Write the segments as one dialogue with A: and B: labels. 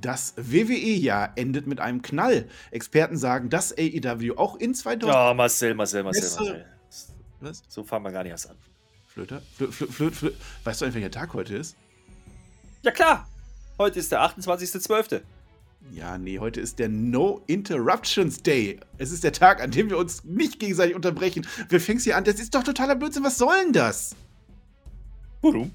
A: Das WWE-Jahr endet mit einem Knall. Experten sagen, dass AEW auch in 2000.
B: Ja, Marcel, Marcel, Marcel,
A: Beste-
B: Marcel.
A: Was?
B: So fangen wir gar nicht erst an.
A: Flöter? Flö, flö, flö, flö. Weißt du eigentlich, welcher Tag heute ist?
B: Ja, klar. Heute ist der 28.12.
A: Ja, nee, heute ist der No Interruptions Day. Es ist der Tag, an dem wir uns nicht gegenseitig unterbrechen. Wir fängst hier an, das ist doch totaler Blödsinn. Was soll denn das?
B: Warum?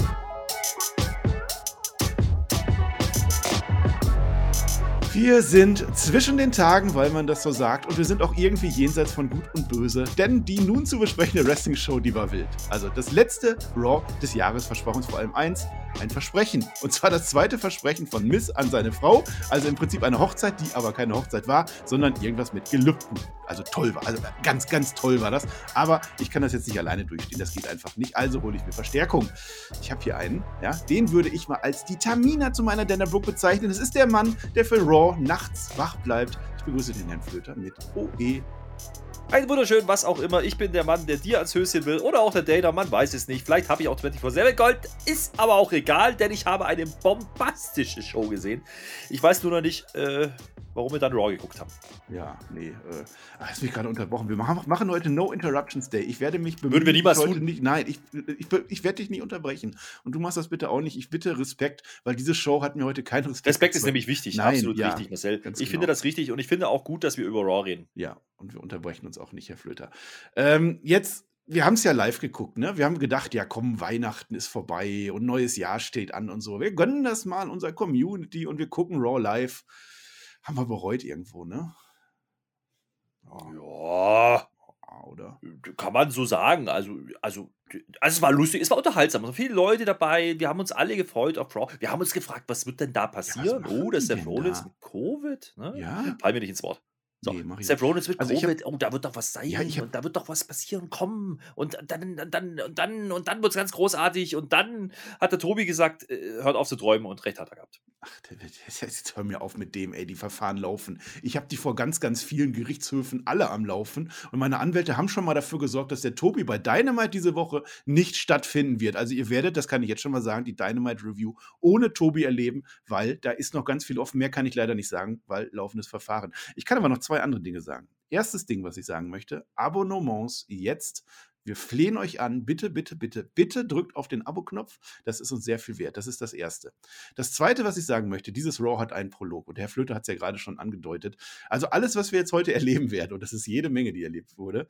A: Wir sind zwischen den Tagen, weil man das so sagt, und wir sind auch irgendwie jenseits von Gut und Böse, denn die nun zu besprechende Wrestling-Show, die war wild. Also das letzte Raw des Jahres versprach uns vor allem eins, ein Versprechen. Und zwar das zweite Versprechen von Miss an seine Frau, also im Prinzip eine Hochzeit, die aber keine Hochzeit war, sondern irgendwas mit Gelübden. Also toll war, also ganz, ganz toll war das. Aber ich kann das jetzt nicht alleine durchstehen, das geht einfach nicht, also hole ich mir Verstärkung. Ich habe hier einen, ja, den würde ich mal als die Tamina zu meiner Dana Brooke bezeichnen. Das ist der Mann, der für Raw nachts wach bleibt. Ich begrüße den Herrn Flöter mit. OE.
B: Ein wunderschön, was auch immer. Ich bin der Mann, der dir ans Höschen will. Oder auch der Data, man weiß es nicht. Vielleicht habe ich auch 24-7 Gold. Ist aber auch egal, denn ich habe eine bombastische Show gesehen. Ich weiß nur noch nicht, äh, warum wir dann Raw geguckt haben.
A: Ja, nee, äh, hast mich gerade unterbrochen. Wir machen, machen heute No Interruptions Day. Ich werde mich bemühen.
B: Würden wir niemals tun.
A: Nicht, nein, ich, ich, ich werde dich nicht unterbrechen. Und du machst das bitte auch nicht. Ich bitte Respekt, weil diese Show hat mir heute keinen Respekt.
B: Respekt ist nämlich wichtig.
A: Nein,
B: absolut
A: ja,
B: wichtig, Marcel. Ich
A: ganz
B: finde
A: genau.
B: das richtig und ich finde auch gut, dass wir über Raw reden.
A: Ja, und wir unterbrechen uns auch nicht, Herr Flöter. Ähm, jetzt, wir haben es ja live geguckt, ne? Wir haben gedacht, ja komm, Weihnachten ist vorbei und neues Jahr steht an und so. Wir gönnen das mal unserer Community und wir gucken Raw live. Haben wir bereut irgendwo, ne? Ja,
B: Ja,
A: oder?
B: kann man so sagen. Also, also, also es war lustig, es war unterhaltsam. Es waren viele Leute dabei. Wir haben uns alle gefreut auf Raw. Wir haben uns gefragt, was wird denn da passieren?
A: machen
B: oh, das ist
A: denn
B: Rollins mit Covid. Ne?
A: Ja.
B: Fall mir nicht ins Wort. So,
A: Nee, mach ich
B: Seth. Rollins mit
A: Also hab-
B: oh, da wird doch was sein
A: Ja, hab-
B: und da wird doch was passieren, kommen und dann, und dann, und dann, und dann wird es ganz großartig und dann hat der Tobi gesagt, äh, hört auf zu träumen und recht hat er gehabt.
A: Ach, jetzt hör mir auf mit dem, ey, die Verfahren laufen. Ich habe die vor ganz, ganz vielen Gerichtshöfen alle am Laufen und meine Anwälte haben schon mal dafür gesorgt, dass der Tobi bei Dynamite diese Woche nicht stattfinden wird. Also ihr werdet, das kann ich jetzt schon mal sagen, die Dynamite Review ohne Tobi erleben, weil da ist noch ganz viel offen. Mehr kann ich leider nicht sagen, weil laufendes Verfahren. Ich kann aber noch zwei andere Dinge sagen. Erstes Ding, was ich sagen möchte, Abonnements jetzt. Wir flehen euch an, bitte, bitte, bitte, bitte drückt auf den Abo-Knopf. Das ist uns sehr viel wert. Das ist das Erste. Das Zweite, was ich sagen möchte, dieses Raw hat einen Prolog und Herr Flöter hat es ja gerade schon angedeutet. Also alles, was wir jetzt heute erleben werden, und das ist jede Menge, die erlebt wurde,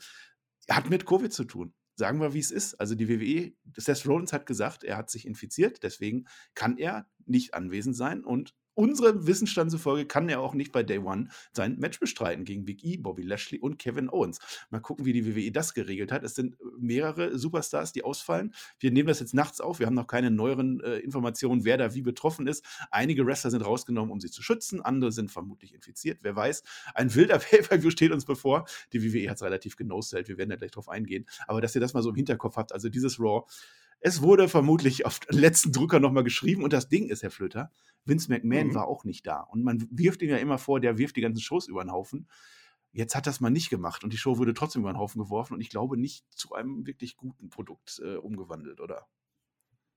A: hat mit Covid zu tun. Sagen wir, wie es ist. Also die WWE, Seth Rollins hat gesagt, er hat sich infiziert, deswegen kann er nicht anwesend sein und unserem Wissensstand zufolge kann er auch nicht bei Day One sein Match bestreiten gegen Big E, Bobby Lashley und Kevin Owens. Mal gucken, wie die WWE das geregelt hat. Es sind mehrere Superstars, die ausfallen. Wir nehmen das jetzt nachts auf. Wir haben noch keine neueren äh, Informationen, wer da wie betroffen ist. Einige Wrestler sind rausgenommen, um sie zu schützen. Andere sind vermutlich infiziert. Wer weiß. Ein wilder Pay-Per-View steht uns bevor. Die WWE hat es relativ genoselt. Wir werden da gleich drauf eingehen. Aber dass ihr das mal so im Hinterkopf habt, also dieses Raw, es wurde vermutlich auf den letzten Drücker nochmal geschrieben. Und das Ding ist, Herr Flöter, Vince McMahon
B: Mhm.
A: war auch nicht da. Und man wirft ihn ja immer vor, der wirft die ganzen Shows über den Haufen. Jetzt hat das mal nicht gemacht und die Show wurde trotzdem über den Haufen geworfen und ich glaube nicht zu einem wirklich guten Produkt äh, umgewandelt, oder?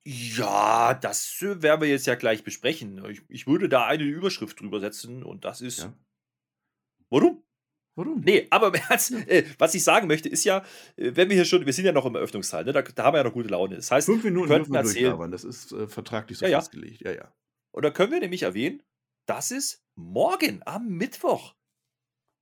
B: Ja, das äh, werden wir jetzt ja gleich besprechen. Ich, ich würde da eine Überschrift drüber setzen und das ist.
A: Ja.
B: Warum?
A: Warum?
B: Nee, aber im Ernst, äh, was ich sagen möchte, ist ja, äh, wenn wir hier schon, wir sind ja noch im Eröffnungsteil, ne? da, da haben wir ja noch gute Laune. Das heißt,
A: Fünf Minuten
B: könnten
A: wir
B: erzählen.
A: Das ist äh, vertraglich so
B: Ja, ja.
A: festgelegt. Ja, ja.
B: oder können wir nämlich erwähnen, dass es morgen am Mittwoch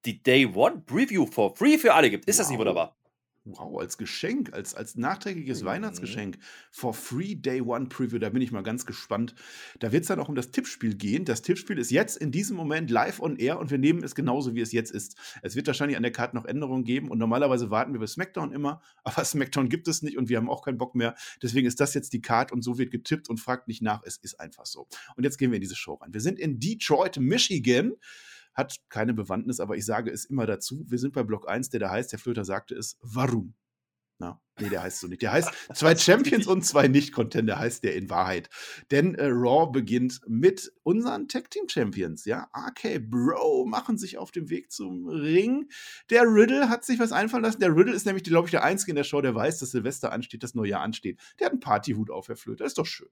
B: die Day One Preview for Free für alle gibt. Ist das nicht
A: Wow.
B: wunderbar?
A: Wow, als Geschenk, als, als nachträgliches
B: Mhm.
A: Weihnachtsgeschenk for Free Day One Preview, da bin ich mal ganz gespannt. Da wird es dann auch um das Tippspiel gehen. Das Tippspiel ist jetzt in diesem Moment live on air und wir nehmen es genauso, wie es jetzt ist. Es wird wahrscheinlich an der Karte noch Änderungen geben und normalerweise warten wir bei SmackDown immer, aber SmackDown gibt es nicht und wir haben auch keinen Bock mehr. Deswegen ist das jetzt die Karte und so wird getippt und fragt nicht nach. Es ist einfach so. Und jetzt gehen wir in diese Show rein. Wir sind in Detroit, Michigan. Hat keine Bewandtnis, aber ich sage es immer dazu. Wir sind bei Block 1, der da heißt, der Flöter sagte es, warum? Contender. Nee, der heißt so nicht. Der heißt zwei Champions und zwei Nicht-Contender heißt der in Wahrheit. Denn äh, Raw beginnt mit unseren Tag-Team-Champions, ja. RK Bro machen sich auf dem Weg zum Ring. Der Riddle hat sich was einfallen lassen. Der Riddle ist nämlich, glaube ich, der Einzige in der Show, der weiß, dass Silvester ansteht, das neue Jahr ansteht. Der hat einen Partyhut auf, Herr Flöter. Ist doch schön.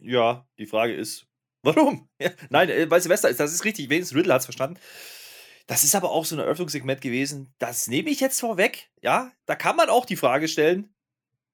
B: Ja, die Frage ist, warum? Ja, nein, äh, weil Silvester ist, das ist richtig. Wenigstens Riddle hat es verstanden. Das ist aber auch so ein Eröffnungssegment gewesen. Das nehme ich jetzt vorweg. Ja, da kann man auch die Frage stellen,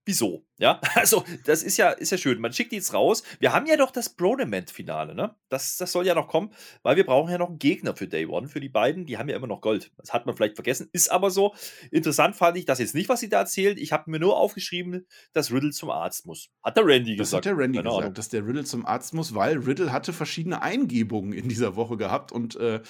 B: wieso? Ja, also das ist ja, ist ja schön. Man schickt die jetzt raus. Wir haben ja doch das Bronament-Finale, ne? Das, das soll ja noch kommen, weil wir brauchen ja noch einen Gegner für Day One. Für die beiden, die haben ja immer noch Gold. Das hat man vielleicht vergessen, ist aber so. Interessant fand ich das jetzt nicht, was sie da erzählen. Ich habe mir nur aufgeschrieben, dass Riddle zum Arzt muss. Hat der Randy
A: Das
B: gesagt.
A: hat der Randy
B: Keine
A: gesagt,
B: Ahnung.
A: dass der Riddle zum Arzt muss, weil Riddle hatte verschiedene Eingebungen in dieser Woche gehabt und äh,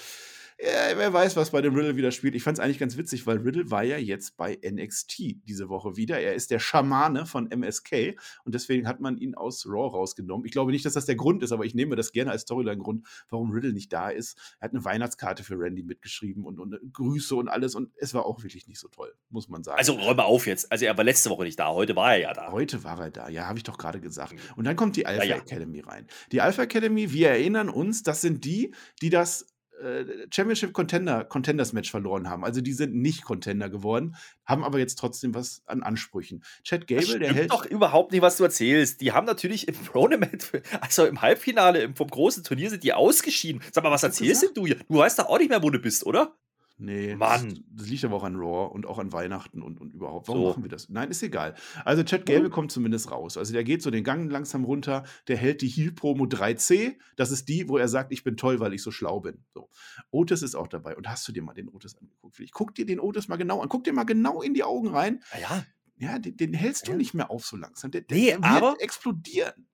A: ja, wer weiß, was bei dem Riddle wieder spielt. Ich fand es eigentlich ganz witzig, weil Riddle war ja jetzt bei NXT diese Woche wieder. Er ist der Schamane von MSK und deswegen hat man ihn aus Raw rausgenommen. Ich glaube nicht, dass das der Grund ist, aber ich nehme das gerne als Storyline-Grund, warum Riddle nicht da ist. Er hat eine Weihnachtskarte für Randy mitgeschrieben und, und Grüße und alles und es war auch wirklich nicht so toll, muss man sagen.
B: Also räum mal auf jetzt. Also er war letzte Woche nicht da. Heute war er ja da.
A: Heute war er da, ja, habe ich doch gerade gesagt. Und dann kommt die Alpha
B: ja.
A: Academy rein. Die Alpha Academy, wir erinnern uns, das sind die, die das äh, Championship Contender, Contenders Match verloren haben. Also die sind nicht Contender geworden, haben aber jetzt trotzdem was an Ansprüchen. Chad Gable, der hält.
B: doch überhaupt nicht, was du erzählst. Die haben natürlich im Tournament, also im Halbfinale vom großen Turnier sind die ausgeschieden. Sag mal, was erzählst denn du hier? Du weißt doch auch nicht mehr, wo du bist, oder?
A: Nee,
B: Mann.
A: Das, das liegt aber auch an Raw und auch an Weihnachten und, und überhaupt. Warum
B: So.
A: machen wir das? Nein, ist egal. Also Chad Gable
B: Mhm.
A: kommt zumindest raus. Also der geht so den Gang langsam runter, der hält die Heal-Promo 3C. Das ist die, wo er sagt, ich bin toll, weil ich so schlau bin. So. Otis ist auch dabei. Und hast du dir mal den Otis angeguckt? Ich guck dir den Otis mal genau an. Guck dir mal genau in die Augen rein.
B: Naja.
A: Ja, den, den hältst du
B: Ja.
A: nicht mehr auf so langsam. Der, der,
B: Nee,
A: wird
B: aber-
A: explodieren.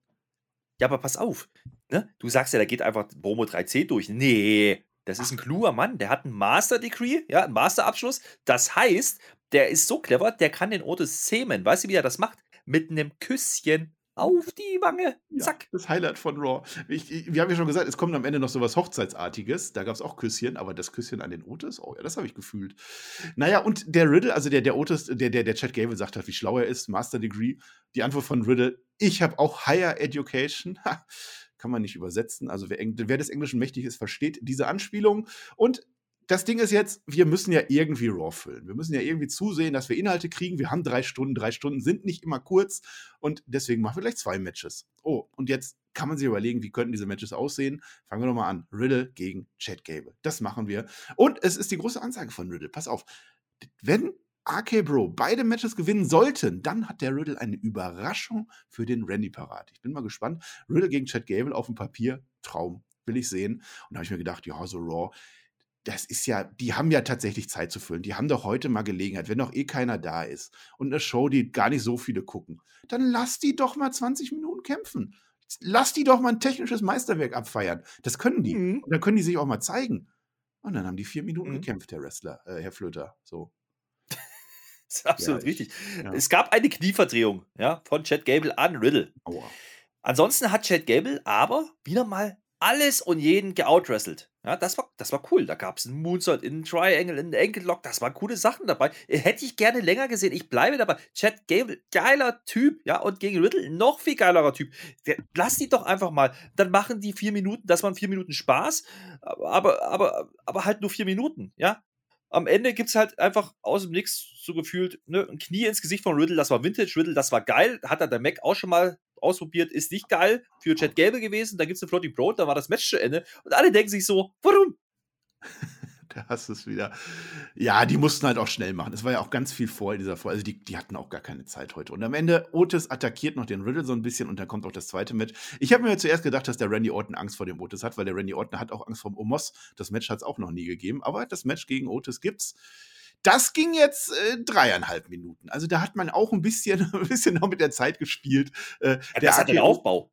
B: Ja, aber pass auf. Ne? Du sagst ja, der geht einfach Promo 3C durch. Nee, das ist ein kluger Mann. Der hat ein Master Degree, ja, einen Masterabschluss. Das heißt, der ist so clever, der kann den Otis zähmen. Weißt du, wie er das macht? Mit einem Küsschen auf die Wange.
A: Ja,
B: Zack.
A: das Highlight von Raw. Ich, ich, wir haben ja schon gesagt, es kommt am Ende noch so was Hochzeitsartiges. Da gab es auch Küsschen, aber das Küsschen an den Otis, oh ja, das habe ich gefühlt. Naja, und der Riddle, also der, der Otis, der, der, der Chad Gable sagt hat, wie schlau er ist, Master Degree. Die Antwort von Riddle, ich habe auch Higher Education. Kann man nicht übersetzen. Also wer, wer des Englischen mächtig ist, versteht diese Anspielung. Und das Ding ist jetzt, wir müssen ja irgendwie Raw füllen. Wir müssen ja irgendwie zusehen, dass wir Inhalte kriegen. Wir haben drei Stunden. Drei Stunden sind nicht immer kurz. Und deswegen machen wir gleich zwei Matches. Oh, und jetzt kann man sich überlegen, wie könnten diese Matches aussehen. Fangen wir nochmal an. Riddle gegen Chad Gable. Das machen wir. Und es ist die große Ansage von Riddle. Pass auf. Wenn RK Bro beide Matches gewinnen sollten, dann hat der Riddle eine Überraschung für den Randy parat. Ich bin mal gespannt. Riddle gegen Chad Gable auf dem Papier. Traum. Will ich sehen. Und da habe ich mir gedacht, ja, so Raw das ist ja, die haben ja tatsächlich Zeit zu füllen. Die haben doch heute mal Gelegenheit, wenn doch eh keiner da ist und eine Show, die gar nicht so viele gucken, dann lass die doch mal 20 Minuten kämpfen. Lass die doch mal ein technisches Meisterwerk abfeiern. Das können die.
B: Mhm.
A: Und dann können die sich auch mal zeigen. Und dann haben die vier Minuten
B: Mhm.
A: gekämpft, der Wrestler, äh, Herr Flöter. So.
B: Das ist absolut
A: Ja, ich-
B: richtig.
A: ja.
B: Es gab eine Knieverdrehung ja, von Chad Gable an Riddle.
A: Aua.
B: Ansonsten hat Chad Gable aber wieder mal alles und jeden geoutwrestelt. Ja, das war, das war cool. Da gab es einen Moonsault, einen Triangle, einen Ankle Lock. Das waren coole Sachen dabei. Äh, Hätte ich gerne länger gesehen. Ich bleibe dabei. Chad Gable, geiler Typ. Ja, und gegen Riddle noch viel geilerer Typ. Lass die doch einfach mal. Dann machen die vier Minuten, das waren vier Minuten Spaß. Aber, aber, aber halt nur vier Minuten. Ja, am Ende gibt es halt einfach aus dem Nix so gefühlt ne, ein Knie ins Gesicht von Riddle. Das war Vintage Riddle, das war geil. Hat er der Mac auch schon mal ausprobiert, ist nicht geil. Für Chad Gable gewesen. Da gibt es eine Floating Broad, da war das Match zu Ende. Und alle denken sich so, warum?
A: Da hast du es wieder. Ja, die mussten halt auch schnell machen. Es war ja auch ganz viel vor in dieser Folge. Also die, die hatten auch gar keine Zeit heute. Und am Ende, Otis attackiert noch den Riddle so ein bisschen und dann kommt auch das zweite Match. Ich habe mir zuerst gedacht, dass der Randy Orton Angst vor dem Otis hat, weil der Randy Orton hat auch Angst vor dem Omos. Das Match hat es auch noch nie gegeben. Aber das Match gegen Otis gibt's. Das ging jetzt äh, dreieinhalb Minuten. Also da hat man auch ein bisschen, ein bisschen noch mit der Zeit gespielt. Äh,
B: Ja,
A: der
B: das hat einen
A: AKO
B: Aufbau.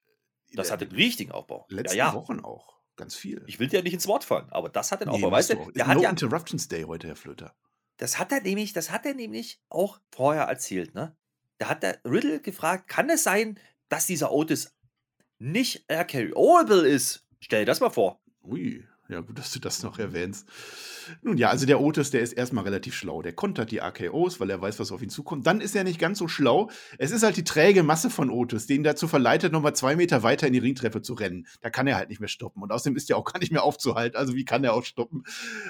B: Das
A: der-
B: hat einen richtigen Aufbau. Ja,
A: letzten
B: ja.
A: Wochen auch. Ganz viel.
B: Ich will dir nicht ins Wort fallen, aber das hat den
A: Nee, machst
B: Weißt du,
A: auch.
B: der hat
A: no
B: ja,
A: Interruptions Day heute, Herr Flöter.
B: das hat er nämlich, das hat er nämlich auch vorher erzählt, ne? Da hat der Riddle gefragt, kann es sein, dass dieser Otis nicht RKOable ist? Stell dir das mal vor.
A: Ui, Ja, gut, dass du das noch erwähnst. Nun ja, also der Otis, der ist erstmal relativ schlau. Der kontert die AKOs, weil er weiß, was auf ihn zukommt. Dann ist er nicht ganz so schlau. Es ist halt die träge Masse von Otis, den dazu verleitet, nochmal zwei Meter weiter in die Ringtreppe zu rennen. Da kann er halt nicht mehr stoppen. Und außerdem ist er auch gar nicht mehr aufzuhalten. Also wie kann er auch stoppen?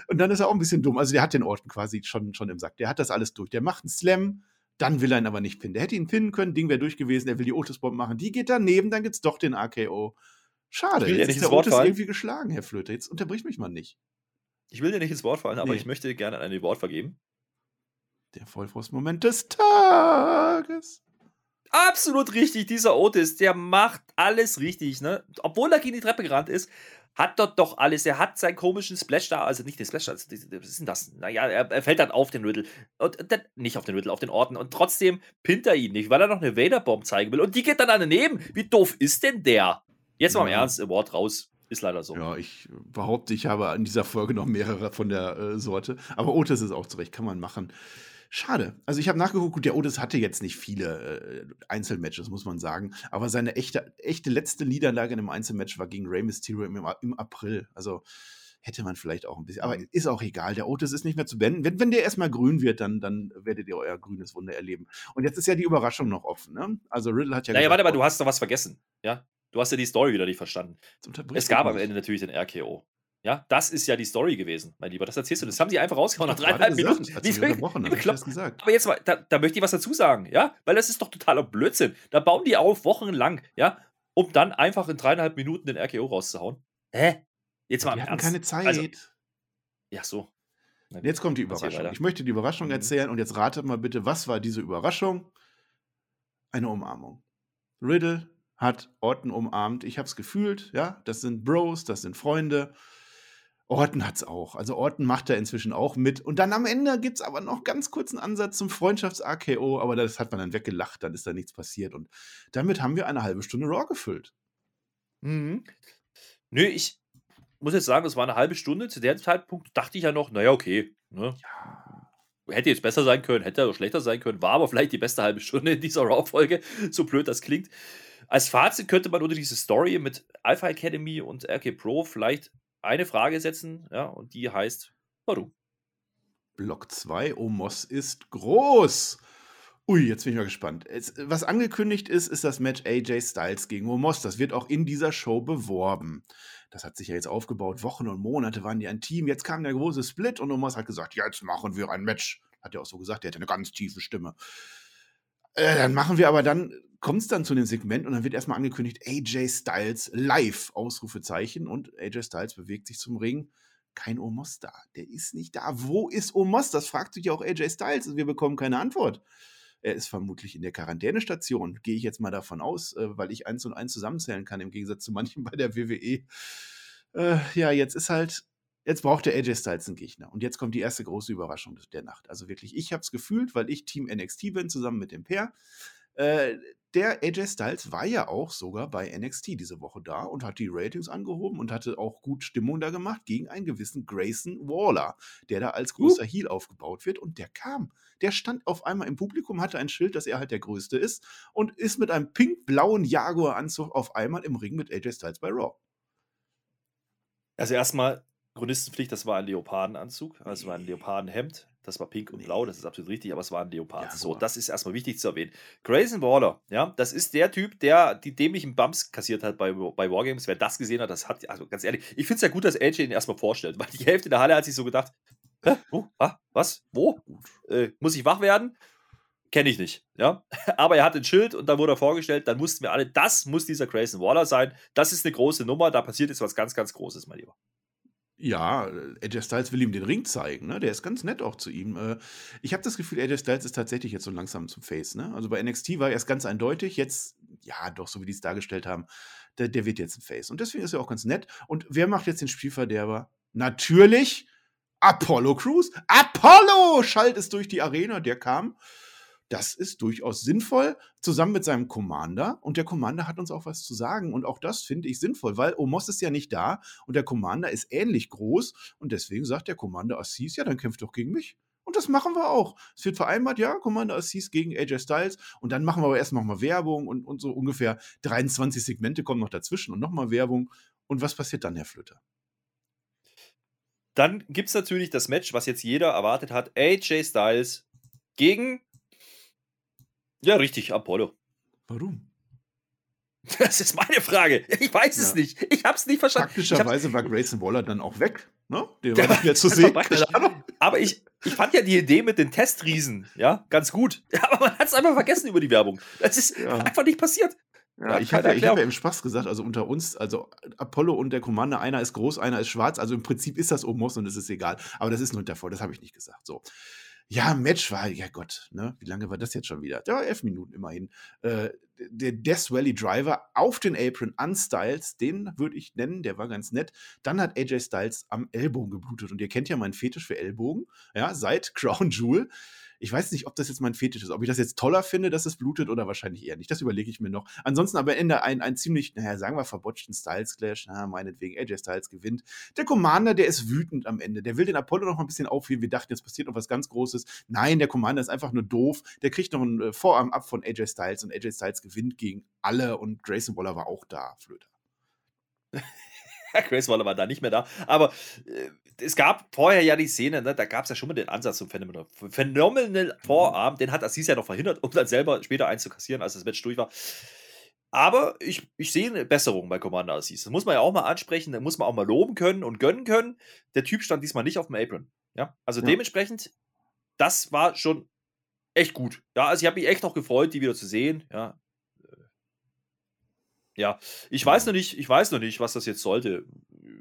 A: Und dann ist er auch ein bisschen dumm. Also der hat den Orten quasi schon, schon im Sack. Der hat das alles durch. Der macht einen Slam. Dann will er ihn aber nicht pinnen. Der hätte ihn pinnen können, Ding wäre durch gewesen. Er will die Otis-Bomb machen. Die geht daneben, dann gibt's doch den AKO. Schade,
B: Ich will
A: jetzt
B: nicht
A: ist der
B: fallen.
A: irgendwie geschlagen, Herr Flöte. Jetzt unterbrich mich mal nicht.
B: Ich will dir nicht ins Wort fallen, aber
A: Nee.
B: ich möchte gerne ein Wort vergeben.
A: Der Vollfrostmoment des Tages.
B: Absolut richtig, dieser Otis, der macht alles richtig, ne? Obwohl er gegen die Treppe gerannt ist, hat dort doch alles. Er hat seinen komischen Splash da, also nicht den Splash, also, was ist denn das? Naja, er, er fällt dann auf den Riddle. Und dann, nicht auf den Riddle, auf den Orten. Und trotzdem pinnt er ihn nicht, weil er noch eine Vader-Bomb zeigen will. Und die geht dann daneben. Wie doof ist denn der? Jetzt mal im
A: Ja.
B: Ernst, Award raus. Ist leider so.
A: Ja, ich behaupte, ich habe an dieser Folge noch mehrere von der äh, Sorte. Aber Otis ist auch zurecht, kann man machen. Schade. Also ich habe nachgeguckt, gut, der Otis hatte jetzt nicht viele äh, Einzelmatches, muss man sagen. Aber seine echte, echte letzte Niederlage in einem Einzelmatch war gegen Rey Mysterio im, im April. Also hätte man vielleicht auch ein bisschen. Aber ist auch egal. Der Otis ist nicht mehr zu beenden. Wenn, wenn der erstmal grün wird, dann, dann werdet ihr euer grünes Wunder erleben. Und jetzt ist ja die Überraschung noch offen. Ne? Also Riddle hat ja
B: Naja,
A: gesagt,
B: warte mal, du hast doch was vergessen. Ja? Du hast ja die Story wieder nicht verstanden. Es gab am. Ende natürlich den RKO. Ja, das ist ja die Story gewesen, mein Lieber. Das erzählst du. Das haben sie einfach rausgehauen nach dreieinhalb Minuten.
A: Hat
B: Wie
A: sie
B: viel- wie
A: das gesagt.
B: Aber jetzt mal, da, da möchte ich was dazu sagen, ja? Weil das ist doch totaler Blödsinn. Da bauen die auf wochenlang, ja? Um dann einfach in dreieinhalb Minuten den RKO rauszuhauen. Hä? Jetzt mal
A: hatten
B: Ernst.
A: keine Zeit.
B: Also, ja, so.
A: Und Jetzt kommt die Überraschung. Ich möchte die Überraschung
B: Mhm.
A: erzählen und jetzt ratet mal bitte, was war diese Überraschung? Eine Umarmung. Riddle hat Orton umarmt. Ich habe es gefühlt, ja. Das sind Bros, das sind Freunde. Orton hat's auch. Also Orton macht da inzwischen auch mit. Und dann am Ende gibt's aber noch ganz kurzen Ansatz zum Freundschafts-AKO, aber das hat man dann weggelacht, dann ist da nichts passiert. Und damit haben wir eine halbe Stunde Raw gefüllt.
B: Mhm. Nö, ich muss jetzt sagen, es war eine halbe Stunde. Zu dem Zeitpunkt dachte ich ja noch, naja, okay. Ne? Hätte jetzt besser sein können, hätte auch schlechter sein können, war aber vielleicht die beste halbe Stunde in dieser Raw-Folge, so blöd das klingt. Als Fazit könnte man unter diese Story mit Alpha Academy und RK Pro vielleicht eine Frage setzen, ja, und die heißt, warum?
A: Block 2, Omos ist groß. Ui, jetzt bin ich mal gespannt. Es, was angekündigt ist, ist das Match AJ Styles gegen Omos. Das wird auch in dieser Show beworben. Das hat sich ja jetzt aufgebaut. Wochen und Monate waren die ein Team. Jetzt kam der große Split und Omos hat gesagt, jetzt machen wir ein Match. Hat er auch so gesagt, er hatte eine ganz tiefe Stimme. Äh, dann machen wir aber dann, kommt es dann zu dem Segment und dann wird erstmal angekündigt, AJ Styles live, Ausrufezeichen. Und AJ Styles bewegt sich zum Ring kein Omos da. Der ist nicht da. Wo ist Omos? Das fragt sich ja auch AJ Styles und wir bekommen keine Antwort. Er ist vermutlich in der Quarantänestation, gehe ich jetzt mal davon aus, äh, weil ich eins und eins zusammenzählen kann, im Gegensatz zu manchen bei der WWE. Äh, ja, jetzt ist halt, jetzt braucht der AJ Styles einen Gegner. Und jetzt kommt die erste große Überraschung der Nacht. Also wirklich, ich habe es gefühlt, weil ich Team NXT bin, zusammen mit dem Pair. Äh, der AJ Styles war ja auch sogar bei NXT diese Woche da und hat die Ratings angehoben und hatte auch gut Stimmung da gemacht gegen einen gewissen Grayson Waller, der da als großer Heel aufgebaut wird. Und der kam. Der stand auf einmal im Publikum, hatte ein Schild, dass er halt der Größte ist und ist mit einem pink-blauen Jaguar-Anzug auf einmal im Ring mit AJ Styles bei Raw.
B: Also erstmal, Chronistenpflicht, das war ein Leopardenanzug, also war ein Leopardenhemd. Das war pink und
A: Nee.
B: blau, das ist absolut richtig, aber es war ein Leopard. So,
A: Jaguar.
B: das ist erstmal wichtig zu erwähnen. Grayson Waller, ja, das ist der Typ, der die dämlichen Bumps kassiert hat bei, bei Wargames. Wer das gesehen hat, das hat, also ganz ehrlich, ich finde es ja gut, dass AJ ihn erstmal vorstellt, weil die Hälfte der Halle hat sich so gedacht, Hä? Wo? Ah, was? Wo? Äh, muss ich wach werden? Kenne ich nicht, ja. Aber er hat ein Schild und da wurde er vorgestellt, dann wussten wir alle, das muss dieser Grayson Waller sein. Das ist eine große Nummer, da passiert jetzt was ganz, ganz Großes, mein Lieber.
A: Ja, AJ Styles will ihm den Ring zeigen, ne? Der ist ganz nett auch zu ihm. Äh, Ich habe das Gefühl, AJ Styles ist tatsächlich jetzt so langsam zum Face, ne? Also bei NXT war er erst ganz eindeutig, jetzt, ja, doch, so wie die es dargestellt haben, der, der wird jetzt ein Face. Und deswegen ist er auch ganz nett. Und wer macht jetzt den Spielverderber? Natürlich Apollo Crews. Apollo schallt es durch die Arena, der kam. Das ist durchaus sinnvoll, zusammen mit seinem Commander. Und der Commander hat uns auch was zu sagen. Und auch das finde ich sinnvoll, weil Omos ist ja nicht da und der Commander ist ähnlich groß. Und deswegen sagt der Commander Assis, ja, dann kämpft doch gegen mich. Und das machen wir auch. Es wird vereinbart, ja, Commander Assis gegen AJ Styles. Und dann machen wir aber erst noch mal Werbung und, und so ungefähr 23 Segmente kommen noch dazwischen und nochmal Werbung. Und was passiert dann, Herr Flöter?
B: Dann gibt es natürlich das Match, was jetzt jeder erwartet hat: AJ Styles gegen. Ja, richtig, Apollo.
A: Warum?
B: Das ist meine Frage. Ich weiß es
A: Ja.
B: nicht. Ich habe es nicht verstanden.
A: Praktischerweise war Grayson Waller dann auch weg. Ne? Der war nicht mehr zu sehen.
B: Aber ich, ich fand ja die Idee mit den Testriesen, ja, ganz gut. Aber man hat es einfach vergessen über die Werbung. Das ist
A: Ja.
B: einfach nicht passiert.
A: Ja, ich habe ja, hab ja im Spaß gesagt, also unter uns, also Apollo und der Commander, einer ist groß, einer ist schwarz, also im Prinzip ist das Omos und es ist egal. Aber das ist nur davor, das habe ich nicht gesagt. So. Ja, Match war, ja Gott, ne? Wie lange war das jetzt schon wieder? Ja, elf Minuten immerhin. Äh, der Death Valley Driver auf den Apron an Styles, den würde ich nennen, der war ganz nett. Dann hat AJ Styles am Ellbogen geblutet und ihr kennt ja meinen Fetisch für Ellbogen, ja, seit Crown Jewel. Ich weiß nicht, ob das jetzt mein Fetisch ist, ob ich das jetzt toller finde, dass es blutet oder wahrscheinlich eher nicht. Das überlege ich mir noch. Ansonsten aber Ende ein, ein ziemlich, naja, sagen wir, verbotschten Styles Clash. Na, meinetwegen, AJ Styles gewinnt. Der Commander, der ist wütend am Ende. Der will den Apollo noch mal ein bisschen aufheben. Wir dachten, jetzt passiert noch was ganz Großes. Nein, der Commander ist einfach nur doof. Der kriegt noch einen äh, Vorarm ab von AJ Styles und AJ Styles gewinnt gegen alle und Grayson Waller war auch da, Flöter.
B: Grace Waller war da nicht mehr da. Aber äh, es gab vorher ja die Szene, ne, da gab es ja schon mal den Ansatz zum Phenomenal, Phenomenal Vorarm. Den hat Assis ja noch verhindert, um dann selber später einzukassieren, als das Match durch war. Aber ich, ich sehe eine Besserung bei Commander Assis. Das muss man ja auch mal ansprechen, da muss man auch mal loben können und gönnen können. Der Typ stand diesmal nicht auf dem Apron. Ja? Also
A: Ja.
B: dementsprechend, das war schon echt gut. Ja, also ich habe mich echt noch gefreut, die wieder zu sehen. Ja, ja, ich weiß noch nicht, ich weiß noch nicht, was das jetzt sollte.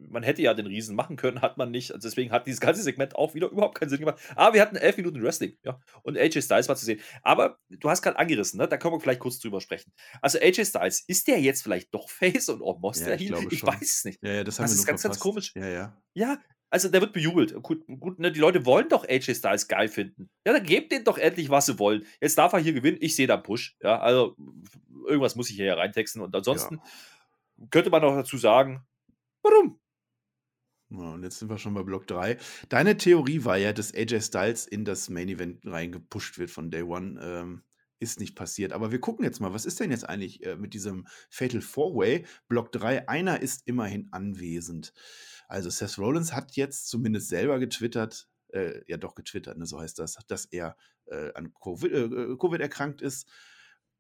B: Man hätte ja den Riesen machen können, hat man nicht. Also deswegen hat dieses ganze Segment auch wieder überhaupt keinen Sinn gemacht. Aber wir hatten elf Minuten Wrestling, ja. Und AJ Styles war zu sehen. Aber du hast gerade angerissen, ne? Da können wir vielleicht kurz drüber sprechen. Also AJ Styles, ist der jetzt vielleicht doch Face und Omos
A: Ja,
B: der
A: ich
B: Heel? Ich weiß es nicht.
A: Ja, ja, das
B: Das ist ganz, ganz komisch.
A: Ja, ja.
B: Ja, also der wird bejubelt. Gut, gut ne, die Leute wollen doch AJ Styles geil finden. Ja, dann gebt denen doch endlich, was sie wollen. Jetzt darf er hier gewinnen. Ich sehe da einen Push. Ja, also irgendwas muss ich hier reintexten. Und ansonsten könnte man auch dazu sagen, warum?
A: Ja, und jetzt sind wir schon bei Block 3. Deine Theorie war ja, dass AJ Styles in das Main Event reingepusht wird von Day One. Ähm, ist nicht passiert. Aber wir gucken jetzt mal, was ist denn jetzt eigentlich äh, mit diesem Fatal Four-Way? Block 3, einer ist immerhin anwesend. Also Seth Rollins hat jetzt zumindest selber getwittert, äh, ja doch getwittert, ne, so heißt das, dass er äh, an Covid, äh, Covid erkrankt ist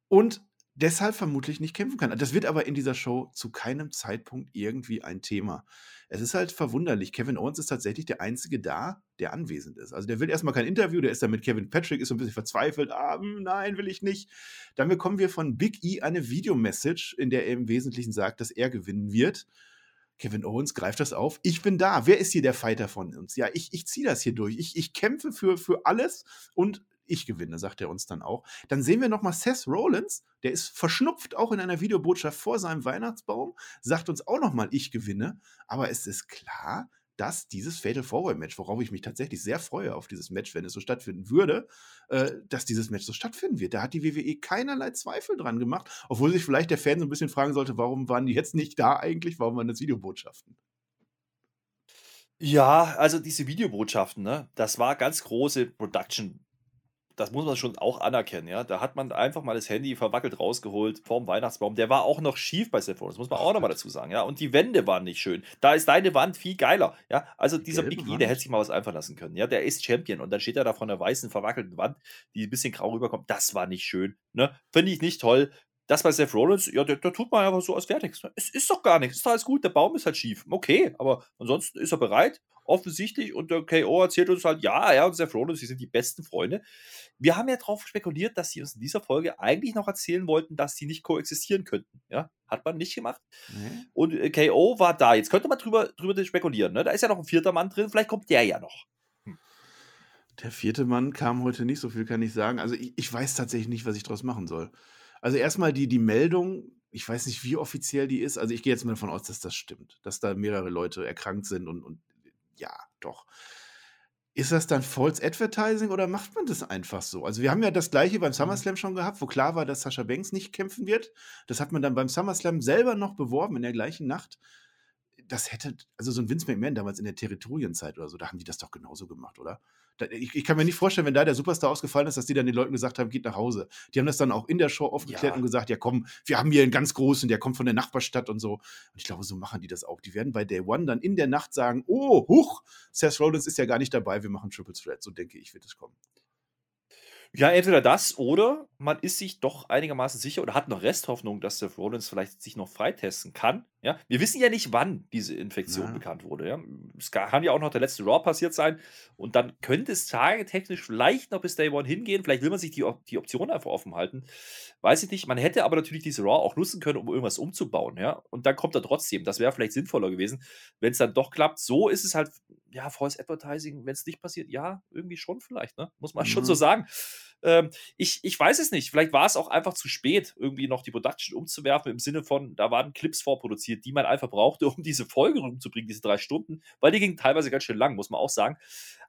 A: und deshalb vermutlich nicht kämpfen kann. Das wird aber in dieser Show zu keinem Zeitpunkt irgendwie ein Thema. Es ist halt verwunderlich. Kevin Owens ist tatsächlich der Einzige da, der anwesend ist. Also der will erstmal kein Interview, der ist dann mit Kevin Patrick, ist so ein bisschen verzweifelt. Ah, hm, nein, will ich nicht. Dann bekommen wir von Big E eine Videomessage, in der er im Wesentlichen sagt, dass er gewinnen wird. Kevin Owens greift das auf. Ich bin da. Wer ist hier der Fighter von uns? Ja, ich, ich ziehe das hier durch. Ich, ich kämpfe für, für alles und ich gewinne, sagt er uns dann auch. Dann sehen wir nochmal Seth Rollins, der ist verschnupft auch in einer Videobotschaft vor seinem Weihnachtsbaum, sagt uns auch nochmal, ich gewinne. Aber es ist klar, dass dieses Fatal Forward Match, worauf ich mich tatsächlich sehr freue auf dieses Match, wenn es so stattfinden würde, äh, dass dieses Match so stattfinden wird. Da hat die WWE keinerlei Zweifel dran gemacht, obwohl sich vielleicht der Fan so ein bisschen fragen sollte, warum waren die jetzt nicht da eigentlich? Warum waren das Videobotschaften?
B: Ja, also diese Videobotschaften, ne, das war ganz große Production. Das muss man schon auch anerkennen, ja. Da hat man einfach mal das Handy verwackelt rausgeholt vorm Weihnachtsbaum. Der war auch noch schief bei Seth Rollins, muss man auch nochmal dazu sagen, ja. Und die Wände waren nicht schön. Da ist deine Wand viel geiler, ja. Also dieser
A: gelbe
B: Big E, der hätte sich mal was einfallen lassen können, ja. Der ist Champion und dann steht er da von der weißen, verwackelten Wand, die ein bisschen grau rüberkommt. Das war nicht schön, ne. Finde ich nicht toll. Das bei Seth Rollins, ja, da, tut man einfach so aus fertig. Es ist doch gar nichts, ist doch alles gut, der Baum ist halt schief. Okay, aber ansonsten ist er bereit, offensichtlich. Und der KO erzählt uns halt, ja, ja, und Seth Rollins, sie sind die besten Freunde. Wir haben ja darauf spekuliert, dass sie uns in dieser Folge eigentlich noch erzählen wollten, dass sie nicht koexistieren könnten. Ja, hat man nicht gemacht.
A: Nee?
B: Und äh, KO war da. Jetzt könnte man drüber, drüber spekulieren. Ne? Da ist ja noch ein vierter Mann drin, vielleicht kommt der ja noch.
A: Der vierte Mann kam heute nicht, so viel kann ich sagen. Also ich, ich weiß tatsächlich nicht, was ich daraus machen soll. Also erstmal die, die Meldung, ich weiß nicht, wie offiziell die ist. Also ich gehe jetzt mal davon aus, dass das stimmt, dass da mehrere Leute erkrankt sind und, und ja, doch. Ist das dann False Advertising oder macht man das einfach so? Also wir haben ja das gleiche beim SummerSlam schon gehabt, wo klar war, dass Sascha Banks nicht kämpfen wird. Das hat man dann beim SummerSlam selber noch beworben in der gleichen Nacht. Das hätte, also so ein Vince McMahon damals in der Territorienzeit oder so, da haben die das doch genauso gemacht, oder? Ich, ich, kann mir nicht vorstellen, wenn da der Superstar ausgefallen ist, dass die dann den Leuten gesagt haben, geht nach Hause. Die haben das dann auch in der Show aufgeklärt ja. und gesagt, ja komm, wir haben hier einen ganz großen, der kommt von der Nachbarstadt und so. Und ich glaube, so machen die das auch. Die werden bei Day One dann in der Nacht sagen, oh, huch, Seth Rollins ist ja gar nicht dabei, wir machen Triple Threat. So denke ich, wird es kommen.
B: Ja, entweder das oder man ist sich doch einigermaßen sicher oder hat noch Resthoffnung, dass Seth Rollins vielleicht sich noch freitesten kann. Ja, wir wissen ja nicht, wann diese Infektion ja. bekannt wurde. Ja. Es kann ja auch noch der letzte Raw passiert sein und dann könnte es tagetechnisch vielleicht noch bis Day One hingehen. Vielleicht will man sich die, die Option einfach offen halten. Weiß ich nicht. Man hätte aber natürlich diese Raw auch nutzen können, um irgendwas umzubauen. Ja. Und dann kommt er trotzdem. Das wäre vielleicht sinnvoller gewesen, wenn es dann doch klappt. So ist es halt, ja, False Advertising, wenn es nicht passiert, ja, irgendwie schon vielleicht. Ne? Muss man mhm. schon so sagen. Ähm, ich, ich weiß es nicht. Vielleicht war es auch einfach zu spät, irgendwie noch die Production umzuwerfen, im Sinne von, da waren Clips vorproduziert, die man einfach brauchte, um diese Folge rumzubringen, diese drei Stunden, weil die gingen teilweise ganz schön lang, muss man auch sagen.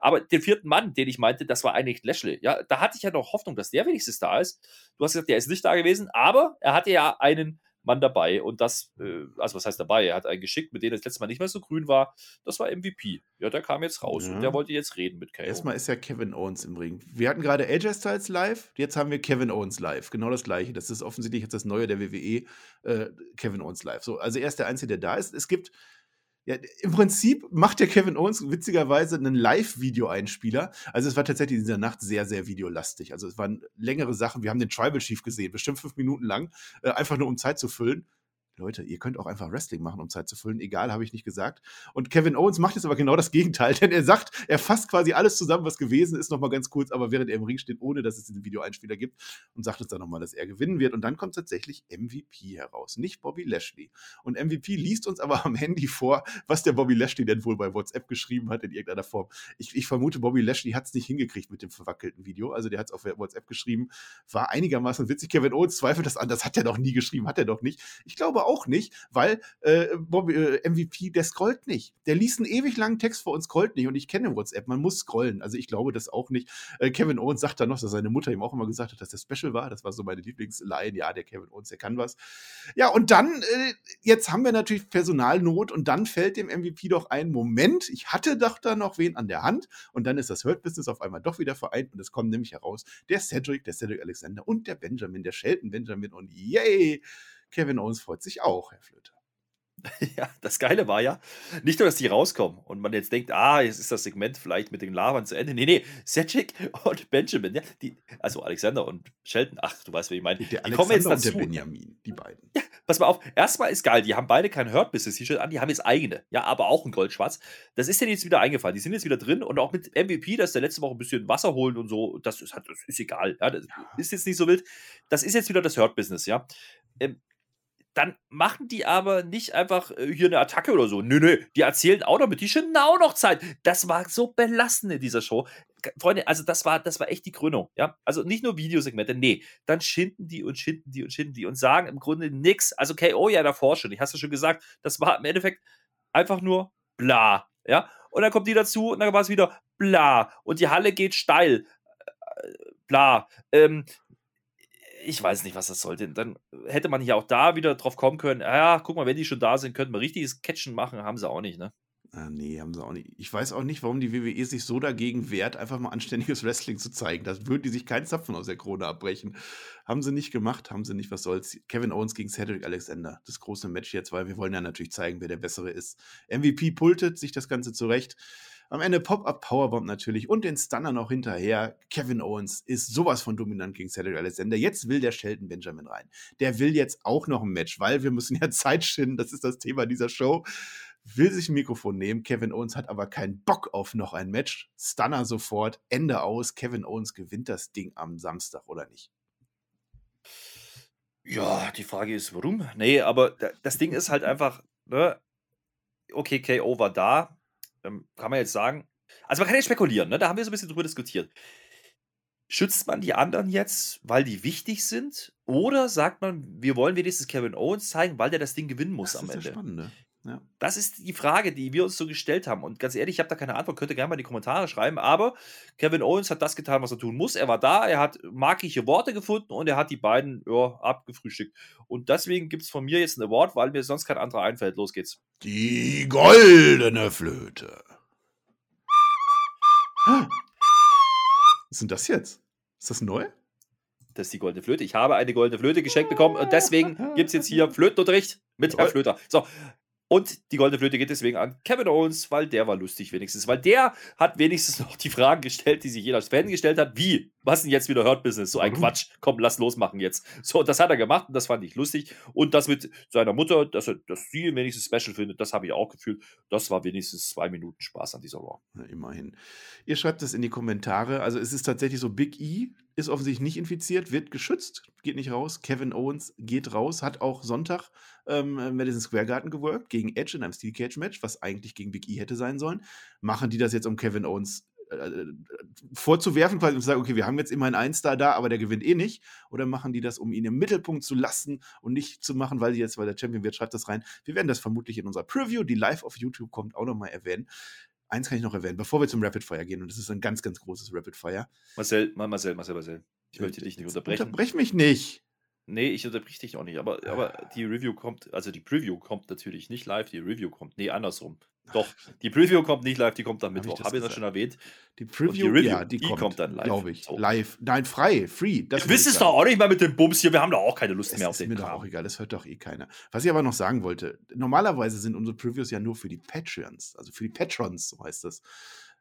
B: Aber den vierten Mann, den ich meinte, das war eigentlich Lashley. Ja, da hatte ich ja noch Hoffnung, dass der wenigstens da ist. Du hast gesagt, der ist nicht da gewesen, aber er hatte ja einen Mann dabei. Und das, äh, also was heißt dabei? Er hat einen geschickt, mit dem das letzte Mal nicht mehr so grün war. Das war MVP. Ja, der kam jetzt raus ja. und der wollte jetzt reden mit
A: KO. Erstmal ist ja Kevin Owens im Ring. Wir hatten gerade AJ Styles live, jetzt haben wir Kevin Owens live. Genau das gleiche. Das ist offensichtlich jetzt das Neue der WWE, äh, Kevin Owens live. So, also er ist der Einzige, der da ist. Es gibt ja, im Prinzip macht der Kevin Owens witzigerweise einen Live-Video-Einspieler. Also es war tatsächlich in dieser Nacht sehr, sehr videolastig. Also es waren längere Sachen. Wir haben den Tribal Chief gesehen, bestimmt fünf Minuten lang, äh, einfach nur um Zeit zu füllen. Leute, ihr könnt auch einfach Wrestling machen, um Zeit zu füllen. Egal, habe ich nicht gesagt. Und Kevin Owens macht jetzt aber genau das Gegenteil, denn er sagt, er fasst quasi alles zusammen, was gewesen ist, nochmal ganz kurz, aber während er im Ring steht, ohne dass es diesen Videoeinspieler gibt und sagt uns dann nochmal, dass er gewinnen wird. Und dann kommt tatsächlich MVP heraus, nicht Bobby Lashley. Und MVP liest uns aber am Handy vor, was der Bobby Lashley denn wohl bei WhatsApp geschrieben hat in irgendeiner Form. Ich, ich vermute, Bobby Lashley hat es nicht hingekriegt mit dem verwackelten Video. Also der hat es auf WhatsApp geschrieben, war einigermaßen witzig. Kevin Owens zweifelt das an, das hat er doch nie geschrieben, hat er doch nicht. Ich glaube auch nicht, weil äh, Bobby, äh, MVP, der scrollt nicht. Der liest einen ewig langen Text vor und scrollt nicht. Und ich kenne WhatsApp, man muss scrollen. Also ich glaube das auch nicht. Äh, Kevin Owens sagt dann noch, dass seine Mutter ihm auch immer gesagt hat, dass der Special war. Das war so meine Lieblingsline. Ja, der Kevin Owens, der kann was. Ja, und dann, äh, jetzt haben wir natürlich Personalnot und dann fällt dem MVP doch ein Moment, ich hatte doch da noch wen an der Hand und dann ist das Hurt Business auf einmal doch wieder vereint und es kommt nämlich heraus, der Cedric, der Cedric Alexander und der Benjamin, der Shelton Benjamin und yay! Kevin Owens freut sich auch, Herr Flöter.
B: Ja, das Geile war ja, nicht nur, dass die rauskommen und man jetzt denkt, ah, jetzt ist das Segment vielleicht mit den Lavern zu Ende. Nee, nee, Cedric und Benjamin, ja, die, also Alexander und Sheldon, ach, du weißt, wie ich meine.
A: Der die kommen jetzt dazu. und der Benjamin, die beiden.
B: Ja, pass mal auf, erstmal ist geil, die haben beide kein Hurt Business T-Shirt an, die haben jetzt eigene, ja, aber auch ein Goldschwarz. Das ist denen jetzt wieder eingefallen, die sind jetzt wieder drin und auch mit MVP, dass der letzte Woche ein bisschen Wasser holen und so, das ist, das ist egal, ja, das ist jetzt nicht so wild. Das ist jetzt wieder das Hurt Business, ja. Ähm, dann machen die aber nicht einfach äh, hier eine Attacke oder so. Nö, nö, die erzählen auch noch mit, die schinden auch noch Zeit. Das war so belastend in dieser Show. Freunde, also das war, das war echt die Krönung, ja. Also nicht nur Videosegmente, nee, dann schinden die und schinden die und schinden die und sagen im Grunde nichts. Also KO ja davor schon, ich hast du schon gesagt, das war im Endeffekt einfach nur bla, ja. Und dann kommt die dazu und dann war es wieder bla. Und die Halle geht steil. Äh, bla. Ähm, ich weiß nicht, was das sollte. Dann hätte man ja auch da wieder drauf kommen können, ja, guck mal, wenn die schon da sind, könnten wir richtiges Catchen machen, haben sie auch nicht, ne?
A: Ah, nee, haben sie auch nicht. Ich weiß auch nicht, warum die WWE sich so dagegen wehrt, einfach mal anständiges Wrestling zu zeigen. Das würden die sich keinen Zapfen aus der Krone abbrechen. Haben sie nicht gemacht, haben sie nicht, was soll's. Kevin Owens gegen Cedric Alexander. Das große Match jetzt, weil wir wollen ja natürlich zeigen, wer der Bessere ist. MVP pultet sich das Ganze zurecht. Am Ende Pop-Up Powerbomb natürlich und den Stunner noch hinterher. Kevin Owens ist sowas von dominant gegen Cedric Alexander. Jetzt will der Shelton Benjamin rein. Der will jetzt auch noch ein Match, weil wir müssen ja Zeit schinden. Das ist das Thema dieser Show. Will sich ein Mikrofon nehmen. Kevin Owens hat aber keinen Bock auf noch ein Match. Stunner sofort. Ende aus. Kevin Owens gewinnt das Ding am Samstag oder nicht?
B: Ja, die Frage ist, warum? Nee, aber das Ding ist halt einfach, ne? Okay, KO war da, ähm, kann man jetzt sagen, also man kann ja spekulieren, ne? da haben wir so ein bisschen drüber diskutiert. Schützt man die anderen jetzt, weil die wichtig sind? Oder sagt man, wir wollen wenigstens Kevin Owens zeigen, weil der das Ding gewinnen muss
A: das
B: am Ende?
A: Das Spannende. Ja.
B: Das ist die Frage, die wir uns so gestellt haben. Und ganz ehrlich, ich habe da keine Antwort, könnt ihr gerne mal in die Kommentare schreiben. Aber Kevin Owens hat das getan, was er tun muss. Er war da, er hat markige Worte gefunden und er hat die beiden ja, abgefrühstückt. Und deswegen gibt es von mir jetzt einen Award, weil mir sonst kein anderer einfällt. Los geht's.
A: Die goldene Flöte. Was ist denn das jetzt? Ist das neu?
B: Das ist die goldene Flöte. Ich habe eine goldene Flöte geschenkt bekommen und deswegen gibt es jetzt hier Flötenunterricht mit Herr Flöter. So, und die goldene Flöte geht deswegen an Kevin Owens, weil der war lustig wenigstens. Weil der hat wenigstens noch die Fragen gestellt, die sich jeder Fan gestellt hat. Wie? Was denn jetzt wieder Hurt Business? So ein
A: Warum?
B: Quatsch. Komm, lass losmachen jetzt. So, das hat er gemacht und das fand ich lustig. Und das mit seiner Mutter, dass, er, dass sie ihn wenigstens special findet, das habe ich auch gefühlt. Das war wenigstens zwei Minuten Spaß an dieser Raw.
A: Na, immerhin. Ihr schreibt es in die Kommentare. Also es ist tatsächlich so, Big E ist offensichtlich nicht infiziert, wird geschützt, geht nicht raus. Kevin Owens geht raus, hat auch Sonntag ähm, Madison Square Garden geworkt gegen Edge in einem Steel Cage Match, was eigentlich gegen Big E hätte sein sollen. Machen die das jetzt, um Kevin Owens äh, äh, vorzuwerfen, quasi und zu sagen, okay, wir haben jetzt immerhin einen Star da, aber der gewinnt eh nicht. Oder machen die das, um ihn im Mittelpunkt zu lassen und nicht zu machen, weil die jetzt, weil der Champion wird, schreibt das rein. Wir werden das vermutlich in unserer Preview, die live auf YouTube kommt, auch nochmal erwähnen. Eins kann ich noch erwähnen, bevor wir zum Rapid Fire gehen, und das ist ein ganz, ganz großes Rapid Fire.
B: Marcel, Marcel, Marcel, Marcel. Ich möchte dich nicht unterbrechen.
A: Unterbrech mich nicht.
B: Nee, ich unterbrich dich auch nicht, aber, aber die Review kommt, also die Preview kommt natürlich nicht live, die Review kommt, nee, andersrum. Doch, die Preview kommt nicht live, die kommt
A: Hab ich
B: Mittwoch.
A: das
B: Habe ich das
A: gesagt?
B: schon erwähnt?
A: Die Preview,
B: Review,
A: ja, die,
B: die
A: kommt,
B: kommt dann live.
A: Glaube ich.
B: So.
A: Live. Nein, frei, free. Das
B: Du
A: will
B: wisst es doch auch nicht mehr mit dem Bums hier, wir haben da auch keine Lust
A: Das
B: mehr auf
A: ist
B: den
A: mir doch
B: Kram.
A: auch egal, das hört doch eh keiner. Was ich aber noch sagen wollte, normalerweise sind unsere Previews ja nur für die Patreons, also für die Patrons, so heißt das.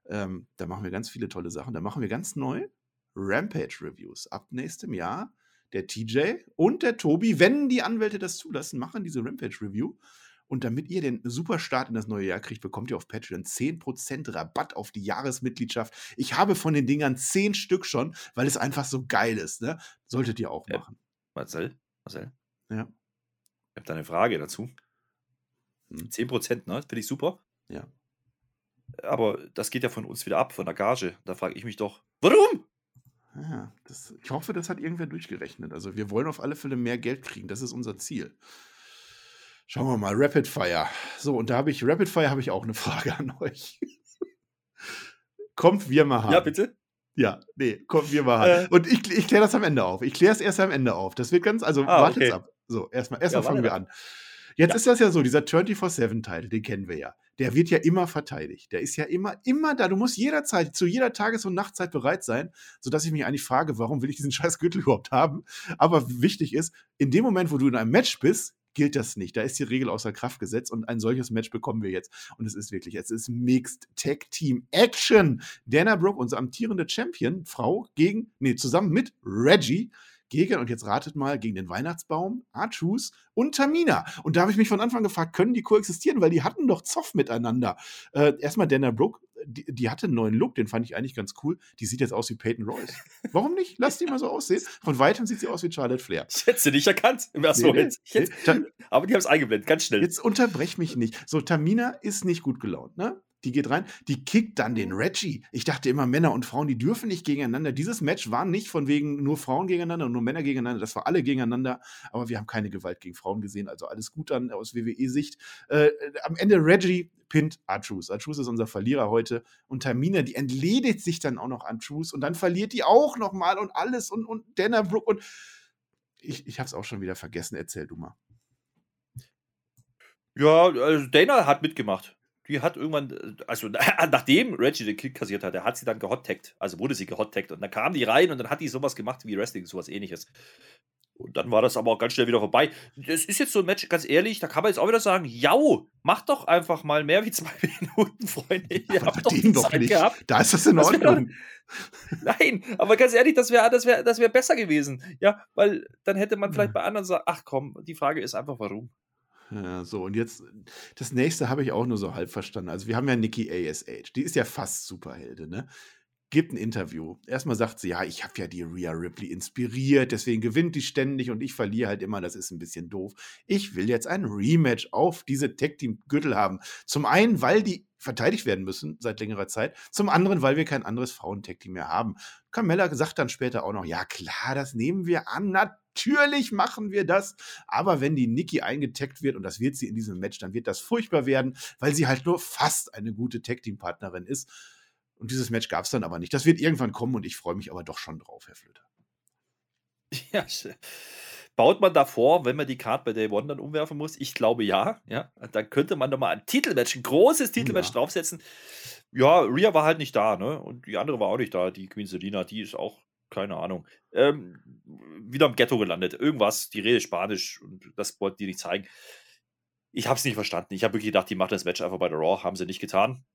A: Ähm, da machen wir ganz viele tolle Sachen. Da machen wir ganz neu Rampage-Reviews. Ab nächstem Jahr der TJ und der Tobi, wenn die Anwälte das zulassen, machen diese Rampage-Review. Und damit ihr den super Start in das neue Jahr kriegt, bekommt ihr auf Patreon 10% Rabatt auf die Jahresmitgliedschaft. Ich habe von den Dingern 10 Stück schon, weil es einfach so geil ist. Ne? Solltet ihr auch machen.
B: Marcel, Marcel,
A: Ja.
B: ich habe da eine Frage dazu.
A: Hm.
B: 10%, ne? Finde ich super.
A: Ja.
B: Aber das geht ja von uns wieder ab, von der Gage. Da frage ich mich doch, warum?
A: Ja, das, ich hoffe, das hat irgendwer durchgerechnet. Also wir wollen auf alle Fälle mehr Geld kriegen. Das ist unser Ziel. Schauen wir mal, Rapid Fire. So, und da habe ich, Rapid Fire habe ich auch eine Frage an euch. kommt wir mal haben.
B: Ja, bitte?
A: Ja, nee, kommt wir mal
B: Äh.
A: haben. Und ich, ich kläre das am Ende auf. Ich kläre es erst am Ende auf. Das wird ganz, also
B: Ah,
A: wartet's
B: okay.
A: ab. So, erstmal erstmal
B: Ja,
A: fangen wir an. Jetzt
B: Ja.
A: ist das ja so, dieser 24-7-Titel, den kennen wir ja. Der wird ja immer verteidigt. Der ist ja immer, immer da. Du musst jederzeit, zu jeder Tages- und Nachtzeit bereit sein, sodass ich mich eigentlich frage, warum will ich diesen scheiß Gürtel überhaupt haben? Aber wichtig ist, in dem Moment, wo du in einem Match bist, gilt das nicht. Da ist die Regel außer Kraft gesetzt und ein solches Match bekommen wir jetzt. Und es ist wirklich, es ist Mixed Tag Team Action. Dana Brooke, unsere amtierende Champion, Frau, gegen, nee, zusammen mit Reggie, gegen, und jetzt ratet mal, gegen den Weihnachtsbaum, Archus und Tamina. Und da habe ich mich von Anfang gefragt, können die koexistieren? Weil die hatten doch Zoff miteinander. Äh, erstmal Dana Brooke, die, die hatte einen neuen Look, den fand ich eigentlich ganz cool. Die sieht jetzt aus wie Peyton Royce. Warum nicht? Lass die mal so aussehen. Von weitem sieht sie aus wie Charlotte Flair.
B: Ich hätte sie nicht erkannt im ersten
A: Nee, nee,
B: Moment. Hätte-
A: nee.
B: Aber die haben es eingeblendet, ganz schnell.
A: Jetzt unterbrech mich nicht. So, Tamina ist nicht gut gelaunt, ne? Die geht rein, die kickt dann den Reggie. Ich dachte immer, Männer und Frauen, die dürfen nicht gegeneinander. Dieses Match war nicht von wegen nur Frauen gegeneinander und nur Männer gegeneinander. Das war alle gegeneinander. Aber wir haben keine Gewalt gegen Frauen gesehen. Also alles gut dann aus WWE-Sicht. Äh, am Ende Reggie pinnt Archus. Archus ist unser Verlierer heute. Und Tamina, die entledigt sich dann auch noch an Archus. Und dann verliert die auch noch mal und alles. Und, und Dana Brooke und ich, ich habe auch schon wieder vergessen. Erzähl du mal.
B: Ja, also Dana hat mitgemacht. Die hat irgendwann, äh, also nachdem Reggie den Kick kassiert hatte, hat sie dann gehottaggt. Also wurde sie gehottaggt. Und dann kam die rein und dann hat die sowas gemacht wie Wrestling, sowas ähnliches. Und dann war das aber auch ganz schnell wieder vorbei. Das ist jetzt so ein Match, ganz ehrlich, da kann man jetzt auch wieder sagen, jau, macht doch einfach mal mehr wie zwei Minuten, Freunde. Ihr
A: Aber
B: habt doch die
A: doch
B: Zeit
A: nicht.
B: gehabt.
A: Da ist das in
B: Das
A: Ordnung.
B: Nein, aber ganz ehrlich, das wäre das wär, das wär besser gewesen. Ja, weil dann hätte man vielleicht
A: Ja.
B: bei anderen gesagt, ach komm, die Frage ist einfach, warum.
A: Ja, so, und jetzt, das nächste habe ich auch nur so halb verstanden. Also, wir haben ja Nikki ASH, die ist ja fast Superhelde, ne? Gibt ein Interview. Erstmal sagt sie, ja, ich habe ja die Rhea Ripley inspiriert, deswegen gewinnt die ständig und ich verliere halt immer, das ist ein bisschen doof. Ich will jetzt ein Rematch auf diese Tag Team Gürtel haben. Zum einen, weil die verteidigt werden müssen seit längerer Zeit. Zum anderen, weil wir kein anderes Frauen-Tag-Team mehr haben. Carmella sagt dann später auch noch, ja klar, das nehmen wir an, natürlich machen wir das. Aber wenn die Nikki eingetaggt wird, und das wird sie in diesem Match, dann wird das furchtbar werden, weil sie halt nur fast eine gute Tag-Team-Partnerin ist. Und dieses Match gab es dann aber nicht. Das wird irgendwann kommen und ich freue mich aber doch schon drauf, Herr Flöter.
B: Ja, baut man davor, wenn man die Card bei Day One dann umwerfen muss? Ich glaube ja. ja. Dann könnte man doch mal ein Titelmatch, ein großes Titelmatch ja. draufsetzen. Ja, Rhea war halt nicht da, ne? Und die andere war auch nicht da, die Queen Selina, die ist auch, keine Ahnung, ähm, wieder im Ghetto gelandet. Irgendwas, die Rede Spanisch und das wollten die nicht zeigen. Ich habe es nicht verstanden. Ich habe wirklich gedacht, die machen das Match einfach bei der Raw, haben sie nicht getan.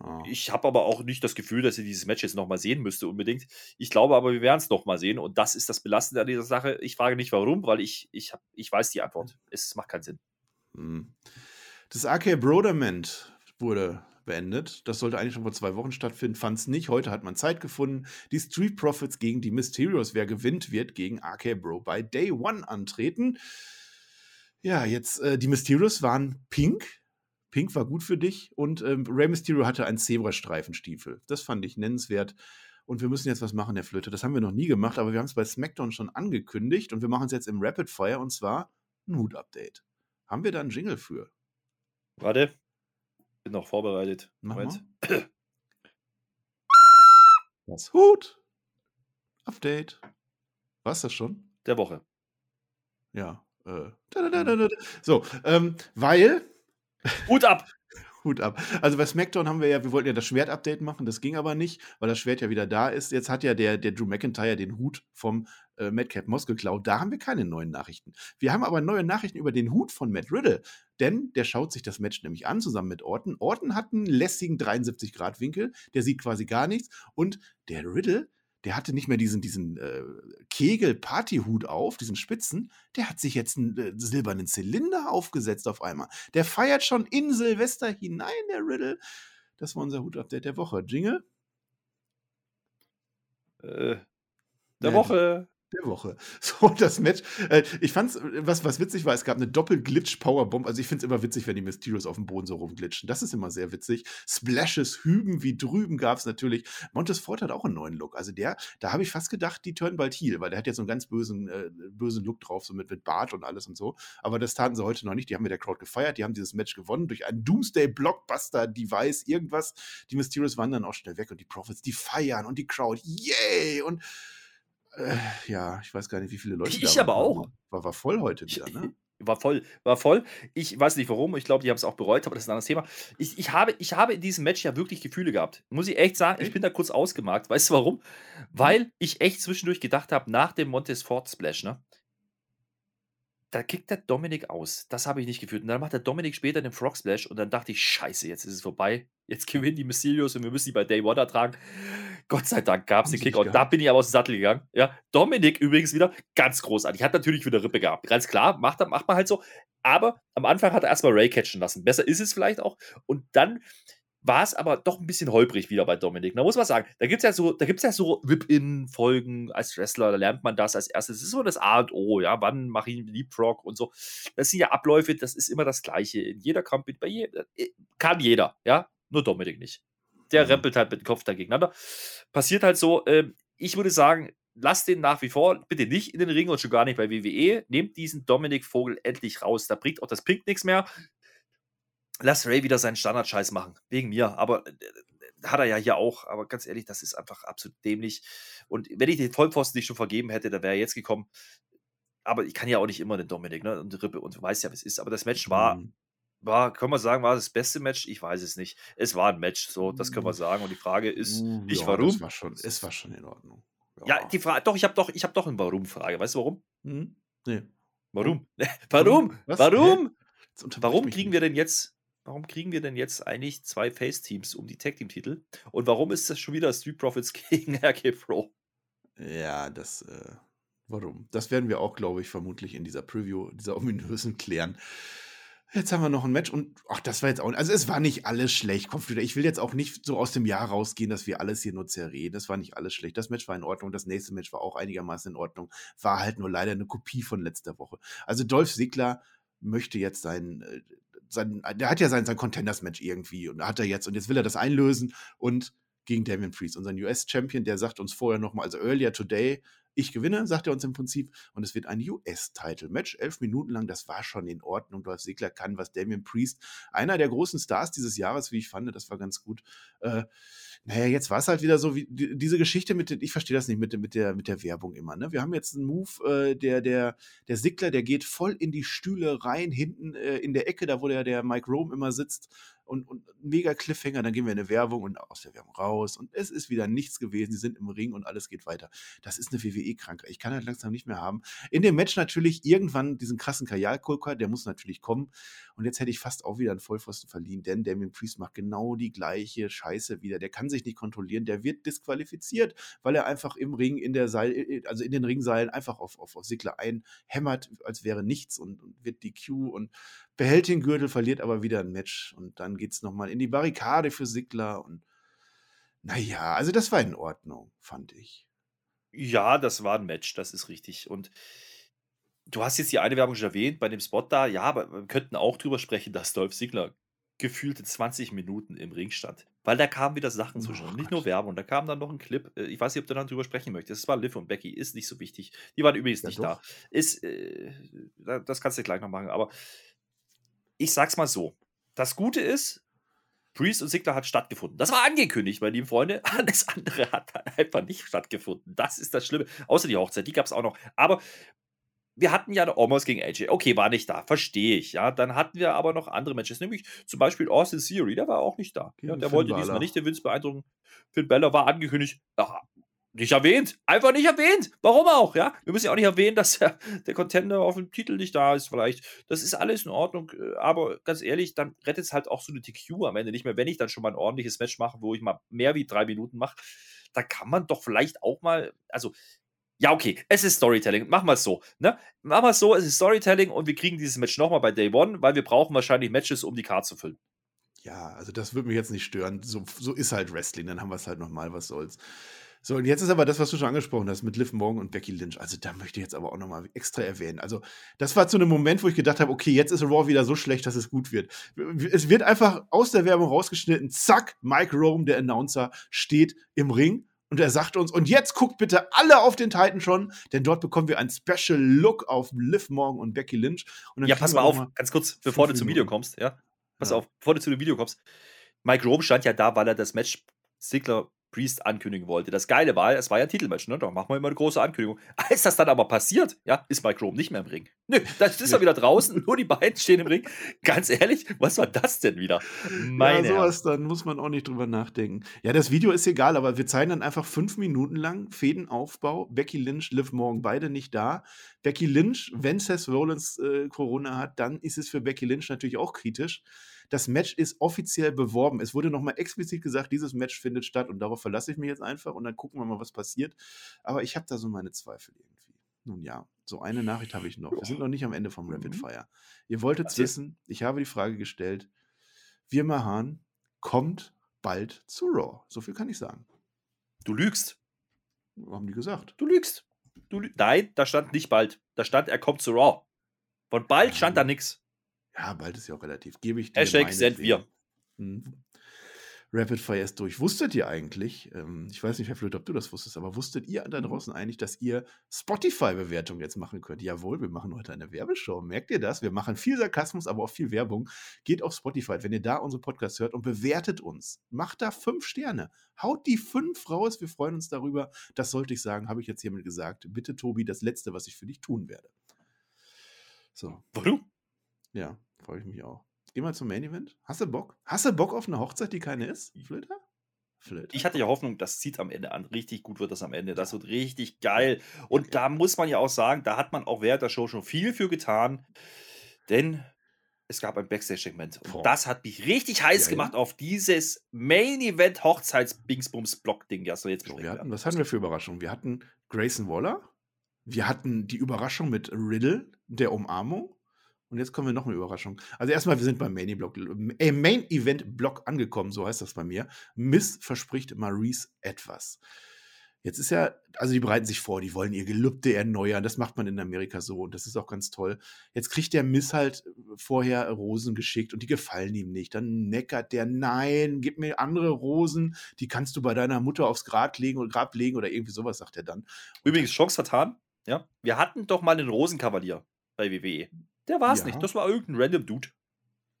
B: Oh. Ich habe aber auch nicht das Gefühl, dass sie dieses Match jetzt nochmal sehen müsste unbedingt. Ich glaube aber, wir werden es nochmal sehen und das ist das Belastende an dieser Sache. Ich frage nicht warum, weil ich, ich, hab, ich weiß die Antwort. Es macht keinen Sinn.
A: Hm. Das AK Broderment wurde beendet. Das sollte eigentlich schon vor zwei Wochen stattfinden, fand es nicht. Heute hat man Zeit gefunden. Die Street Profits gegen die Mysterios. Wer gewinnt, wird gegen AK Bro bei Day One antreten. Ja, jetzt, äh, die Mysterios waren pink Pink war gut für dich und ähm, Rey Mysterio hatte einen Zebrastreifenstiefel. Das fand ich nennenswert. Und wir müssen jetzt was machen, Herr Flöte. Das haben wir noch nie gemacht, aber wir haben es bei SmackDown schon angekündigt und wir machen es jetzt im Rapid Fire und zwar ein Hut-Update. Haben wir da einen Jingle für?
B: Warte. Bin noch vorbereitet.
A: Mach Moment. Mal. Das Hut. Update. War es das schon?
B: Der Woche.
A: Ja. Äh. So, ähm, weil
B: Hut ab!
A: Hut ab. Also bei SmackDown haben wir ja, wir wollten ja das Schwert-Update machen, das ging aber nicht, weil das Schwert ja wieder da ist. Jetzt hat ja der, der Drew McIntyre den Hut vom äh, Madcap Moss geklaut. Da haben wir keine neuen Nachrichten. Wir haben aber neue Nachrichten über den Hut von Matt Riddle, denn der schaut sich das Match nämlich an, zusammen mit Orton. Orton hat einen lässigen 73-Grad-Winkel, der sieht quasi gar nichts. Und der Riddle, der hatte nicht mehr diesen, diesen äh, Kegel-Partyhut auf, diesen Spitzen, der hat sich jetzt einen äh, silbernen Zylinder aufgesetzt auf einmal. Der feiert schon in Silvester hinein, der Riddle. Das war unser Hut-Update der Woche. Jingle?
B: Äh, der ja, Woche
A: der Woche. So, das Match. Äh, ich fand's, was, was witzig war, es gab eine Doppel-Glitch-Powerbomb. Also ich finde es immer witzig, wenn die Mysterios auf dem Boden so rumglitschen. Das ist immer sehr witzig. Splashes, Hüben wie drüben gab es natürlich. Montes Ford hat auch einen neuen Look. Also der, da habe ich fast gedacht, die turnen bald Heal, weil der hat jetzt so einen ganz bösen, äh, bösen Look drauf, so mit, mit Bart und alles und so. Aber das taten sie heute noch nicht. Die haben mit der Crowd gefeiert. Die haben dieses Match gewonnen durch einen Doomsday-Blockbuster-Device, irgendwas. Die Mysterios waren dann auch schnell weg und die Profits, die feiern und die Crowd, yay! Und äh, ja, ich weiß gar nicht, wie viele Leute.
B: Ich, ich aber auch.
A: War, war voll heute wieder, ne?
B: War voll, war voll. Ich weiß nicht warum, ich glaube, die haben es auch bereut, aber das ist ein anderes Thema. Ich, ich, habe, ich habe in diesem Match ja wirklich Gefühle gehabt. Muss ich echt sagen, ich bin da kurz ausgemarkt. Weißt du warum? Mhm. Weil ich echt zwischendurch gedacht habe, nach dem Montes Ford Splash, ne? Da kickt der Dominik aus. Das habe ich nicht gefühlt. Und dann macht der Dominik später den Frog Splash und dann dachte ich, scheiße, jetzt ist es vorbei. Jetzt gewinnen die Mysterios und wir müssen die bei Day One ertragen. Gott sei Dank gab es den Kickout. Da bin ich aber aus dem Sattel gegangen. Ja, Dominik übrigens wieder ganz großartig. Hat natürlich wieder Rippe gehabt. Ganz klar, macht, macht man halt so. Aber am Anfang hat er erstmal Ray catchen lassen. Besser ist es vielleicht auch. Und dann war es aber doch ein bisschen holprig wieder bei Dominik. Da muss man sagen, da gibt es ja so, da gibt's ja so Whip-In-Folgen als Wrestler, da lernt man das als erstes. Das ist so das A und O, ja, wann mache ich einen Leapfrog und so. Das sind ja Abläufe, das ist immer das Gleiche. In jeder Company, bei je, äh, kann jeder, ja, nur Dominik nicht. Der mhm. rempelt halt mit dem Kopf da gegeneinander. Passiert halt so, äh, ich würde sagen, lasst den nach wie vor bitte nicht in den Ring und schon gar nicht bei WWE. Nehmt diesen Dominik Vogel endlich raus. Da bringt auch das Pink nichts mehr. Lass Ray wieder seinen Standardscheiß machen. Wegen mir. Aber äh, hat er ja hier auch. Aber ganz ehrlich, das ist einfach absolut dämlich. Und wenn ich den Vollpfosten nicht schon vergeben hätte, dann wäre er jetzt gekommen. Aber ich kann ja auch nicht immer den Dominik, ne? Und Rippe und du weißt ja, es ist. Aber das Match war mhm war, können wir sagen, war das beste Match? Ich weiß es nicht. Es war ein Match, so, das können wir hm. sagen. Und die Frage ist nicht ja, warum.
A: Es war schon, es war schon in Ordnung.
B: Ja, ja die Frage, doch, ich habe doch, ich habe doch eine Warum-Frage. Weißt du warum?
A: Hm? Nee.
B: Warum? warum? Was? Warum? Warum kriegen wir denn jetzt, warum kriegen wir denn jetzt eigentlich zwei Face-Teams um die Tag-Team-Titel? Und warum ist das schon wieder Street Profits gegen RK Pro?
A: Ja, das, äh, warum? Das werden wir auch, glaube ich, vermutlich in dieser Preview, dieser ominösen klären. Jetzt haben wir noch ein Match und ach, das war jetzt auch. Also, es war nicht alles schlecht. Kopfhörer. Ich will jetzt auch nicht so aus dem Jahr rausgehen, dass wir alles hier nur zerreden. Das war nicht alles schlecht. Das Match war in Ordnung. Das nächste Match war auch einigermaßen in Ordnung. War halt nur leider eine Kopie von letzter Woche. Also, Dolph Ziggler möchte jetzt sein, äh, sein, der hat ja sein, sein Contenders-Match irgendwie und hat er jetzt und jetzt will er das einlösen und gegen Damien Priest, unseren US-Champion, der sagt uns vorher nochmal, also earlier today, ich gewinne, sagt er uns im Prinzip, und es wird ein US-Title-Match, elf Minuten lang, das war schon in Ordnung. Dolph Ziggler kann was, Damien Priest, einer der großen Stars dieses Jahres, wie ich fand, das war ganz gut. Äh, naja, jetzt war es halt wieder so, wie die, diese Geschichte mit, ich verstehe das nicht mit, mit, der, mit der Werbung immer. Ne? Wir haben jetzt einen Move, äh, der, der, der Sigler, der geht voll in die Stühle rein, hinten äh, in der Ecke, da wo der, der Mike Rome immer sitzt und, und mega Cliffhanger, dann gehen wir in eine Werbung und aus der Werbung raus und es ist wieder nichts gewesen, sie sind im Ring und alles geht weiter. Das ist eine WWE-Krankheit, ich kann das langsam nicht mehr haben. In dem Match natürlich irgendwann diesen krassen Kajalkulker, der muss natürlich kommen und jetzt hätte ich fast auch wieder einen Vollpfosten verliehen, denn Damien Priest macht genau die gleiche Scheiße wieder, der kann sich nicht kontrollieren, der wird disqualifiziert, weil er einfach im Ring, in der Seil, also in den Ringseilen einfach auf, auf, auf Sigler einhämmert, als wäre nichts und, und wird die Q und behält den Gürtel, verliert aber wieder ein Match und dann geht es nochmal in die Barrikade für Sigler und naja, also das war in Ordnung, fand ich.
B: Ja, das war ein Match, das ist richtig. Und du hast jetzt die eine Werbung schon erwähnt, bei dem Spot da, ja, aber wir könnten auch drüber sprechen, dass Dolph Ziggler gefühlte 20 Minuten im Ring stand. Weil da kamen wieder Sachen zwischen.
A: Oh
B: nicht nur
A: Gott.
B: Werbung, da kam dann noch ein Clip. äh, Ich weiß nicht, ob du dann drüber sprechen möchtest. Es war Liv und Becky, ist nicht so wichtig. Die waren übrigens
A: Ja,
B: nicht
A: doch.
B: da. Ist, äh, da- das kannst du gleich noch machen. Aber ich sag's mal so. Das Gute ist, Priest und Sigler hat stattgefunden. Das war angekündigt, meine lieben Freunde. Alles andere hat einfach nicht stattgefunden. Das ist das Schlimme. Außer die Hochzeit, die gab es auch noch. Aber wir hatten ja eine Omos gegen AJ. Okay, war nicht da, verstehe ich. Ja, dann hatten wir aber noch andere Matches, nämlich zum Beispiel Austin Theory, der war auch nicht da. Ja, der
A: Finn
B: wollte
A: Balor.
B: diesmal nicht den Vince beeindrucken. Finn Balor war angekündigt. Ja, nicht erwähnt. Einfach nicht erwähnt. Warum auch, ja? Wir müssen ja auch nicht erwähnen, dass der, der Contender auf dem Titel nicht da ist, vielleicht. Das ist alles in Ordnung. äh, Aber ganz ehrlich, dann rettet es halt auch so eine TQ am Ende nicht mehr. Wenn ich dann schon mal ein ordentliches Match mache, wo ich mal mehr wie drei Minuten mache, da kann man doch vielleicht auch mal, also ja, okay, es ist Storytelling. Wir es so. Ne? Wir es so, es ist Storytelling und wir kriegen dieses Match nochmal bei Day One, weil wir brauchen wahrscheinlich Matches, um die Karte zu füllen.
A: Ja, also das würde mich jetzt nicht stören. So, so ist halt Wrestling, dann haben wir es halt nochmal, was soll's. So, und jetzt ist aber das, was du schon angesprochen hast, mit Liv Morgan und Becky Lynch. Also da möchte ich jetzt aber auch nochmal extra erwähnen. Also das war zu einem Moment, wo ich gedacht habe, okay, jetzt ist Raw wieder so schlecht, dass es gut wird. Es wird einfach aus der Werbung rausgeschnitten, zack, Mike Rome, der Announcer, steht im Ring und er sagt uns, und jetzt guckt bitte alle auf den Titan schon, denn dort bekommen wir einen Special Look auf Liv Morgan und Becky Lynch. Und
B: Ja, pass mal auf, ganz kurz, bevor du zum Video kommst, ja. Pass
A: Ja.
B: auf, bevor du zu dem Video kommst. Mike Rome stand ja da, weil er das Match Ziggler Priest ankündigen wollte. Das Geile war, es war ja ein Titelmatch, ne? Da machen wir immer eine große Ankündigung. Als das dann aber passiert, ja, ist Mike Rome nicht mehr im Ring. Nö, das ist er wieder draußen, nur die beiden stehen im Ring. Ganz ehrlich, was war das denn wieder? Meine
A: ja, sowas, dann muss man auch nicht drüber nachdenken. Ja, das Video ist egal, aber wir zeigen dann einfach fünf Minuten lang Fädenaufbau. Becky Lynch, Liv Morgan, beide nicht da. Becky Lynch, wenn Seth Rollins äh, Corona hat, dann ist es für Becky Lynch natürlich auch kritisch. Das Match ist offiziell beworben. Es wurde nochmal explizit gesagt, dieses Match findet statt und darauf verlasse ich mich jetzt einfach und dann gucken wir mal, was passiert. Aber ich habe da so meine Zweifel irgendwie. Nun ja, so eine Nachricht habe ich noch. Wir sind noch nicht am Ende vom Rapid
B: Mhm.
A: Fire. Ihr wolltet wissen, ich habe die Frage gestellt, wir Mahan kommt bald zu Raw. So viel kann ich sagen.
B: Du lügst.
A: Haben die gesagt.
B: Du lügst. Du lü Nein, da stand nicht bald. Da stand, er kommt zu Raw. Von bald stand da nix.
A: Ja, bald ist ja auch relativ. Gebe ich dir.
B: Hashtag sind wir.
A: Mhm. Rapid Fire ist durch. Wusstet ihr eigentlich, ähm, ich weiß nicht, Herr Flöte, ob du das wusstest, aber wusstet ihr da draußen eigentlich, dass ihr Spotify-Bewertung jetzt machen könnt? Jawohl, wir machen heute eine Werbeshow. Merkt ihr das? Wir machen viel Sarkasmus, aber auch viel Werbung. Geht auf Spotify, wenn ihr da unsere Podcasts hört und bewertet uns. Macht da fünf Sterne. Haut die fünf raus. Wir freuen uns darüber. Das sollte ich sagen, habe ich jetzt hiermit gesagt. Bitte, Tobi, das Letzte, was ich für dich tun werde. So,
B: Warum?
A: ja, freue ich mich auch. Geh mal zum Main Event. Hast du Bock? Hast du Bock auf eine Hochzeit, die keine ist? Flöter? Flöter?
B: Ich hatte ja Hoffnung, das zieht am Ende an. Richtig gut wird das am Ende. Das wird richtig geil. Und da muss man ja auch sagen, da hat man auch während der Show schon viel für getan. Denn es gab ein Backstage-Segment. Und
A: Boah.
B: das hat mich richtig heiß
A: Geil.
B: gemacht auf dieses Main-Event Hochzeits-Bingsbums-Block-Ding, das wir jetzt
A: So,
B: besprechen
A: wir hatten, was hatten wir für Überraschungen? Wir hatten Grayson Waller. Wir hatten die Überraschung mit Riddle, der Umarmung. Und jetzt kommen wir noch eine Überraschung. Also erstmal, wir sind beim Main, Block, äh, Main Event Block angekommen, so heißt das bei mir. Miss verspricht Maurice etwas. Jetzt ist ja, also die bereiten sich vor, die wollen ihr Gelübde erneuern. Das macht man in Amerika so und das ist auch ganz toll. Jetzt kriegt der Miss halt vorher Rosen geschickt und die gefallen ihm nicht. Dann neckert der, nein, gib mir andere Rosen, die kannst du bei deiner Mutter aufs Grab legen oder Grab legen oder irgendwie sowas, sagt er dann.
B: Übrigens, Chance vertan. Ja, wir hatten doch mal einen Rosenkavalier bei WWE. Der war es
A: Ja.
B: nicht. Das war irgendein random Dude.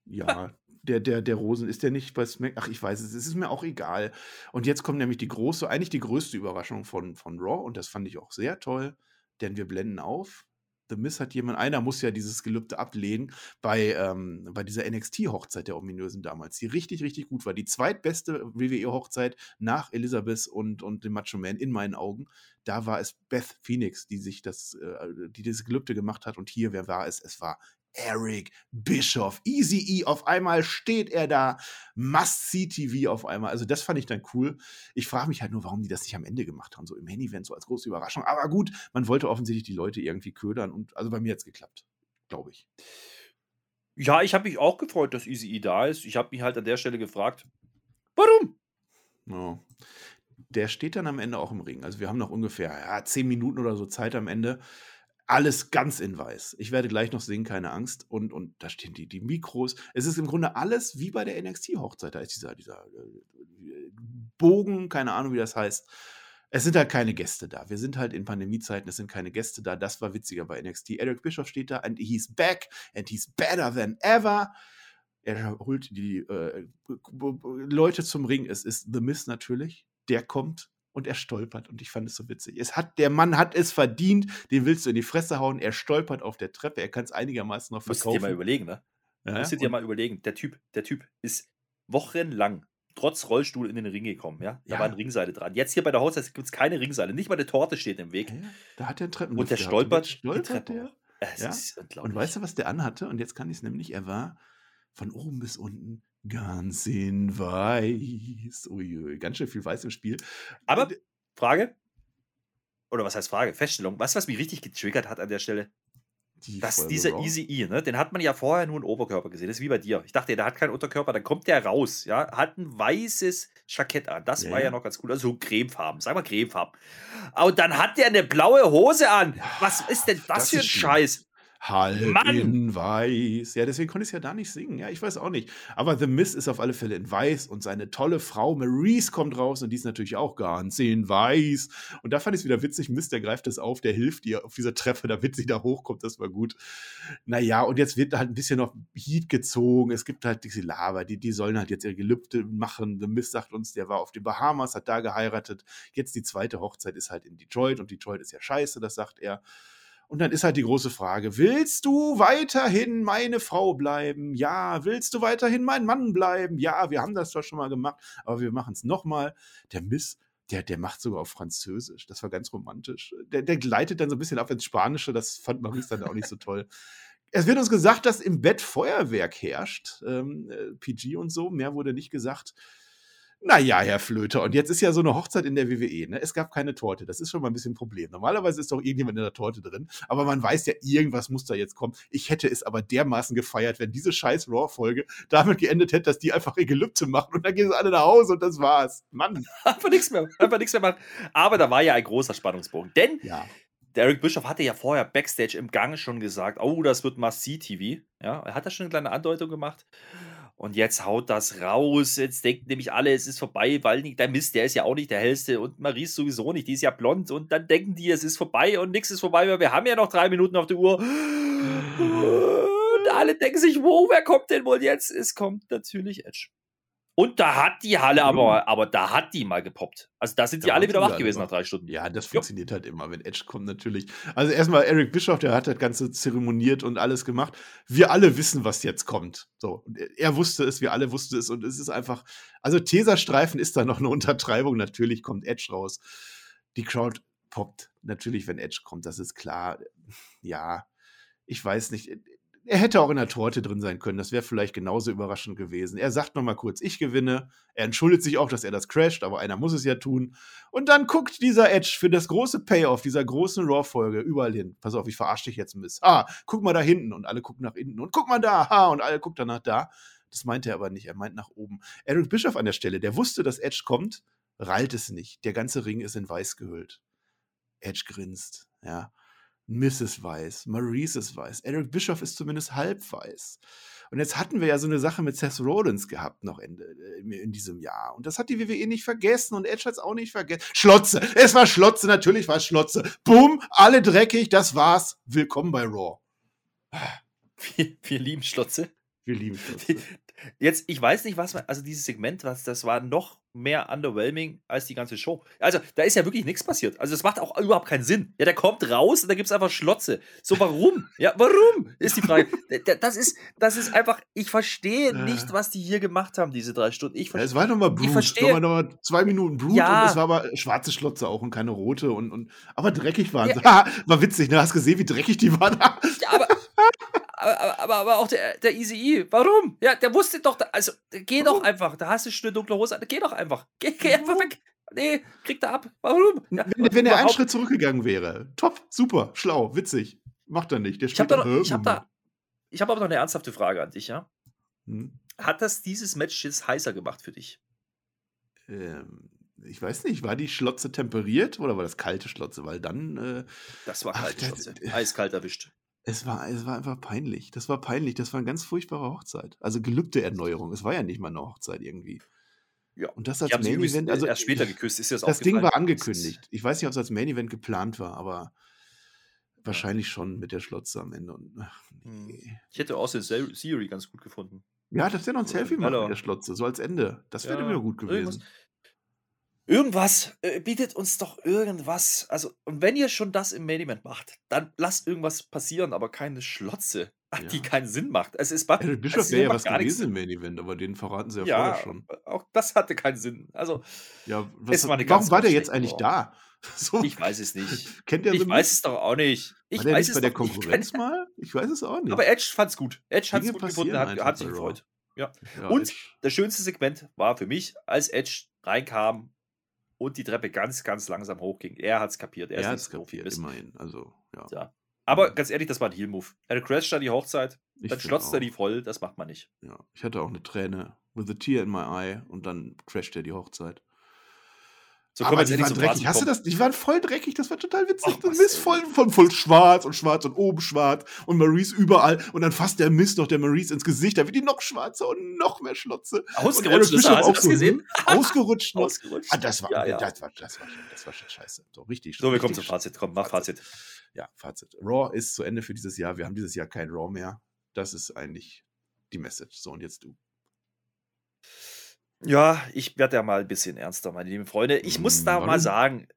A: Ja, der, der, der Rosen ist der nicht bei Smack. Ach, ich weiß es, es ist mir auch egal. Und jetzt kommt nämlich die große, eigentlich die größte Überraschung von, von Raw und das fand ich auch sehr toll, denn wir blenden auf. The Miss hat jemand, einer muss ja dieses Gelübde ablehnen bei, ähm, bei dieser NXT-Hochzeit der Ominösen damals, die richtig, richtig gut war. Die zweitbeste WWE-Hochzeit nach Elizabeth und, und dem Macho Man in meinen Augen. Da war es Beth Phoenix, die sich das, äh, die dieses Gelübde gemacht hat. Und hier, wer war es? Es war Eric Bischoff. Easy E, auf einmal steht er da. Must-See-TV auf einmal. Also, das fand ich dann cool. Ich frage mich halt nur, warum die das nicht am Ende gemacht haben, so im Main-Event, so als große Überraschung. Aber gut, man wollte offensichtlich die Leute irgendwie ködern und also bei mir hat es geklappt, glaube ich.
B: Ja, ich habe mich auch gefreut, dass Easy E da ist. Ich habe mich halt an der Stelle gefragt, warum?
A: Ja. Der steht dann am Ende auch im Ring. Also, wir haben noch ungefähr ja, zehn Minuten oder so Zeit am Ende. Alles ganz in weiß. Ich werde gleich noch singen, keine Angst. Und, und da stehen die, die Mikros. Es ist im Grunde alles wie bei der NXT-Hochzeit. Da ist dieser, dieser äh, Bogen, keine Ahnung, wie das heißt. Es sind halt keine Gäste da. Wir sind halt in Pandemiezeiten, es sind keine Gäste da. Das war witziger bei NXT. Eric Bischoff steht da and he's back and he's better than ever. Er holt die äh, Leute zum Ring. Es ist The Miz natürlich. Der kommt und er stolpert und ich fand es so witzig. Es hat, der Mann hat es verdient, den willst du in die Fresse hauen. Er stolpert auf der Treppe, er kann es einigermaßen noch
B: Musst du dir mal
A: verkaufen.
B: überlegen, ne?
A: Ja,
B: Musst du dir mal überlegen. Der Typ, der Typ ist wochenlang trotz Rollstuhl in den Ring gekommen, ja? Da
A: Ja.
B: war eine Ringseile dran. Jetzt hier bei der Hochzeit gibt es keine Ringseile. Nicht mal eine Torte steht im Weg.
A: Ja, da hat er einen Treppenlift
B: Und der stolpert
A: jetzt
B: die
A: stolpert
B: Treppe
A: der.
B: Es
A: Ja.
B: ist unglaublich.
A: Und weißt du, was der anhatte? Und jetzt kann ich es nämlich. Er war von oben bis unten ganz in weiß. Uiui, ganz schön viel weiß im Spiel.
B: Aber
A: Und-
B: Frage? Oder was heißt Frage? Feststellung. Was, was mich richtig getriggert hat an der Stelle?
A: die
B: Dass dieser. Easy E, ne, den hat man ja vorher nur einen Oberkörper gesehen. Das ist wie bei dir. Ich dachte, der hat keinen Unterkörper, dann kommt der raus, ja, hat ein weißes Jackett an. Das
A: Ja,
B: war ja
A: ja.
B: noch ganz cool. Also so cremefarben, sag mal cremefarben. Aber dann hat der eine blaue Hose an. Was ist denn das,
A: das
B: für ein. Scheiß?
A: Halb
B: Mann!
A: in weiß. Ja, deswegen konnte ich es ja da nicht singen. Ja, ich weiß auch nicht. Aber The Miz ist auf alle Fälle in weiß und seine tolle Frau Maurice kommt raus und die ist natürlich auch ganz in weiß. Und da fand ich es wieder witzig. Miz, der greift das auf, der hilft ihr auf dieser Treppe, damit sie da hochkommt. Das war gut. Naja, und jetzt wird halt ein bisschen noch Heat gezogen. Es gibt halt diese Lava, die, die sollen halt jetzt ihre Gelübde machen. The Miz sagt uns, der war auf den Bahamas, hat da geheiratet. Jetzt die zweite Hochzeit ist halt in Detroit und Detroit ist ja scheiße, das sagt er. Und dann ist halt die große Frage, willst du weiterhin meine Frau bleiben? Ja. Willst du weiterhin mein Mann bleiben? Ja, wir haben das zwar schon mal gemacht, aber wir machen es nochmal. Der Miss, der, der macht sogar auf Französisch. Das war ganz romantisch. Der, der gleitet dann so ein bisschen ab ins Spanische. Das fand Maurice dann auch nicht so toll. Es wird uns gesagt, dass im Bett Feuerwerk herrscht. Ähm, äh, PG und so. Mehr wurde nicht gesagt. Naja, Herr Flöter, und jetzt ist ja so eine Hochzeit in der WWE, ne? Es gab keine Torte. Das ist schon mal ein bisschen ein Problem. Normalerweise ist doch irgendjemand in der Torte drin, aber man weiß ja, irgendwas muss da jetzt kommen. Ich hätte es aber dermaßen gefeiert, wenn diese scheiß Raw-Folge damit geendet hätte, dass die einfach ihr Gelübde machen und dann gehen sie alle nach Hause und das war's. Mann.
B: Einfach nichts mehr, einfach nichts mehr machen. Aber da war ja ein großer Spannungsbogen. Denn
A: Ja.
B: der Eric Bischoff hatte ja vorher Backstage im Gang schon gesagt, oh, das wird Must-See-TV. Ja, er hat da schon eine kleine Andeutung gemacht. Und jetzt haut das raus. Jetzt denken nämlich alle, es ist vorbei, weil der Mist, der ist ja auch nicht der hellste und Maries sowieso nicht, die ist ja blond. Und dann denken die, es ist vorbei und nichts ist vorbei, weil wir haben ja noch drei Minuten auf der Uhr. Und alle denken sich, wo, wer kommt denn wohl jetzt? Es kommt natürlich Edge. Und da hat die Halle aber, aber da hat die mal gepoppt. Also da sind die
A: Da
B: alle wieder wach gewesen
A: wach.
B: nach drei Stunden.
A: Ja, das
B: Jo.
A: funktioniert halt immer, wenn Edge kommt natürlich. Also erstmal Eric Bischoff, der hat das Ganze zeremoniert und alles gemacht. Wir alle wissen, was jetzt kommt. So, und er- er wusste es, wir alle wussten es und es ist einfach, also Teserstreifen ist da noch eine Untertreibung. Natürlich kommt Edge raus. Die Crowd poppt natürlich, wenn Edge kommt, das ist klar. Ja, ich weiß nicht. Er hätte auch in der Torte drin sein können. Das wäre vielleicht genauso überraschend gewesen. Er sagt noch mal kurz, ich gewinne. Er entschuldigt sich auch, dass er das crasht, aber einer muss es ja tun. Und dann guckt dieser Edge für das große Payoff dieser großen Raw-Folge überall hin. Pass auf, ich verarsche dich jetzt ein bisschen. Ah, guck mal da hinten. Und alle gucken nach hinten. Und guck mal da. Ha, und alle gucken danach da. Das meint er aber nicht. Er meint nach oben. Eric Bischoff an der Stelle, der wusste, dass Edge kommt. rallt es nicht. Der ganze Ring ist in weiß gehüllt. Edge grinst, ja. Mrs. Weiß, Maurice ist weiß, Eric Bischoff ist zumindest halb weiß. Und jetzt hatten wir ja so eine Sache mit Seth Rollins gehabt noch äh, in diesem Jahr. Und das hat die WWE nicht vergessen und Edge hat es auch nicht vergessen. Schlotze, es war Schlotze, natürlich war es Schlotze. Boom, alle dreckig, das war's. Willkommen bei Raw.
B: Wir, wir lieben Schlotze.
A: Wir lieben Schlotze.
B: Jetzt, ich weiß nicht, was man, also dieses Segment, was, das war noch mehr underwhelming als die ganze Show. Also, da ist ja wirklich nichts passiert. Also, das macht auch überhaupt keinen Sinn. Ja, der kommt raus und da gibt es einfach Schlotze. So, warum? Ja, warum? Ist die Frage. das, ist, das ist einfach, ich verstehe nicht, was die hier gemacht haben, diese drei Stunden. Ich
A: ja, es war nochmal Blut. Ich verstehe. War nochmal zwei Minuten Blut
B: ja.
A: und es war aber schwarze Schlotze auch und keine rote. Und, und, aber dreckig waren sie. Ja. war witzig, ne? Hast gesehen, wie dreckig die waren?
B: ja, aber aber, aber, aber auch der, der Easy E, warum? Ja, der wusste doch, also geh warum? doch einfach, da hast du schon eine dunkle Hose, geh doch einfach, geh, geh einfach weg. Nee, kriegt er ab. Warum?
A: Ja, wenn, wenn er einen Schritt zurückgegangen wäre. Top, super, schlau, witzig. Macht er nicht. Der
B: ich habe da, ich hab da, ich hab aber noch eine ernsthafte Frage an dich, ja? Hm? Hat das dieses Match jetzt heißer gemacht für dich?
A: Ähm, ich weiß nicht, war die Schlotze temperiert oder war das kalte Schlotze? Weil dann. Äh,
B: das war kalte ach, Schlotze. Eiskalt erwischt.
A: Es war, es war einfach peinlich. Das war peinlich. Das war eine ganz furchtbare Hochzeit. Also gelübde Erneuerung. Es war ja nicht mal eine Hochzeit irgendwie.
B: Ja.
A: Und das als Main Event. Also
B: erst später geküsst. Ist
A: das Das Ding war angekündigt. Ich weiß nicht, ob es als Main Event geplant war, aber wahrscheinlich schon mit der Schlotze am Ende. Und, ach,
B: hm. nee. Ich hätte auch den Theory ganz gut gefunden.
A: Ja, das wäre noch ein Selfie machen mit der Schlotze, so als Ende. Das wäre ja, wieder gut gewesen. Irgendwas.
B: Irgendwas, äh, bietet uns doch irgendwas. Also, und wenn ihr schon das im Main Event macht, dann lasst irgendwas passieren, aber keine Schlotze, die keinen Sinn macht. Es ist
A: Eric Bischof wäre ja was gewesen im Main Event, aber den verraten sie ja,
B: ja
A: vorher schon.
B: Auch das hatte keinen Sinn. Also,
A: ja, was, war warum war der jetzt eigentlich da?
B: So. Ich weiß es nicht.
A: Kennt ihr
B: ich weiß es doch auch nicht. Ich
A: war der
B: weiß
A: nicht es bei der Konkurrenz nicht. mal? Ich weiß es auch nicht.
B: Aber Edge fand's gut. Edge hat es gut gefunden, hat, hat sich gefreut. Ja. ja. Und Edge. das schönste Segment war für mich, als Edge reinkam und die Treppe ganz, ganz langsam hochging. Er hat es kapiert.
A: Er, er hat es kapiert, immerhin. Also, ja.
B: ja. Aber ganz ehrlich, das war ein Heal-Move. Er crasht da die Hochzeit, ich dann schlotzt er die voll, das macht man nicht.
A: Ja, ich hatte auch eine Träne with a tear in my eye und dann crasht er die Hochzeit. So aber die waren dreckig. Hast du das? Die waren voll dreckig. Das war total witzig. Oh, Mist voll, voll, voll schwarz und schwarz und oben schwarz und Maurice überall. Und dann fasst der Mist noch der Maurice ins Gesicht. Da wird die noch schwarzer und noch mehr Schlotze.
B: Ausgerutscht. Und hast
A: auch so, gesehen? Ausgerutscht.
B: Ausgerutscht.
A: Ah, das war, ja, ja. Das war, das war, das war schon scheiße. So richtig.
B: So, wir kommen zum Fazit. Komm, mach Fazit. Fazit.
A: Ja, Fazit. Raw ist zu Ende für dieses Jahr. Wir haben dieses Jahr kein Raw mehr. Das ist eigentlich die Message. So, und jetzt du.
B: Ja, ich werde ja mal ein bisschen ernster, meine lieben Freunde. Ich muss da Warum? mal sagen,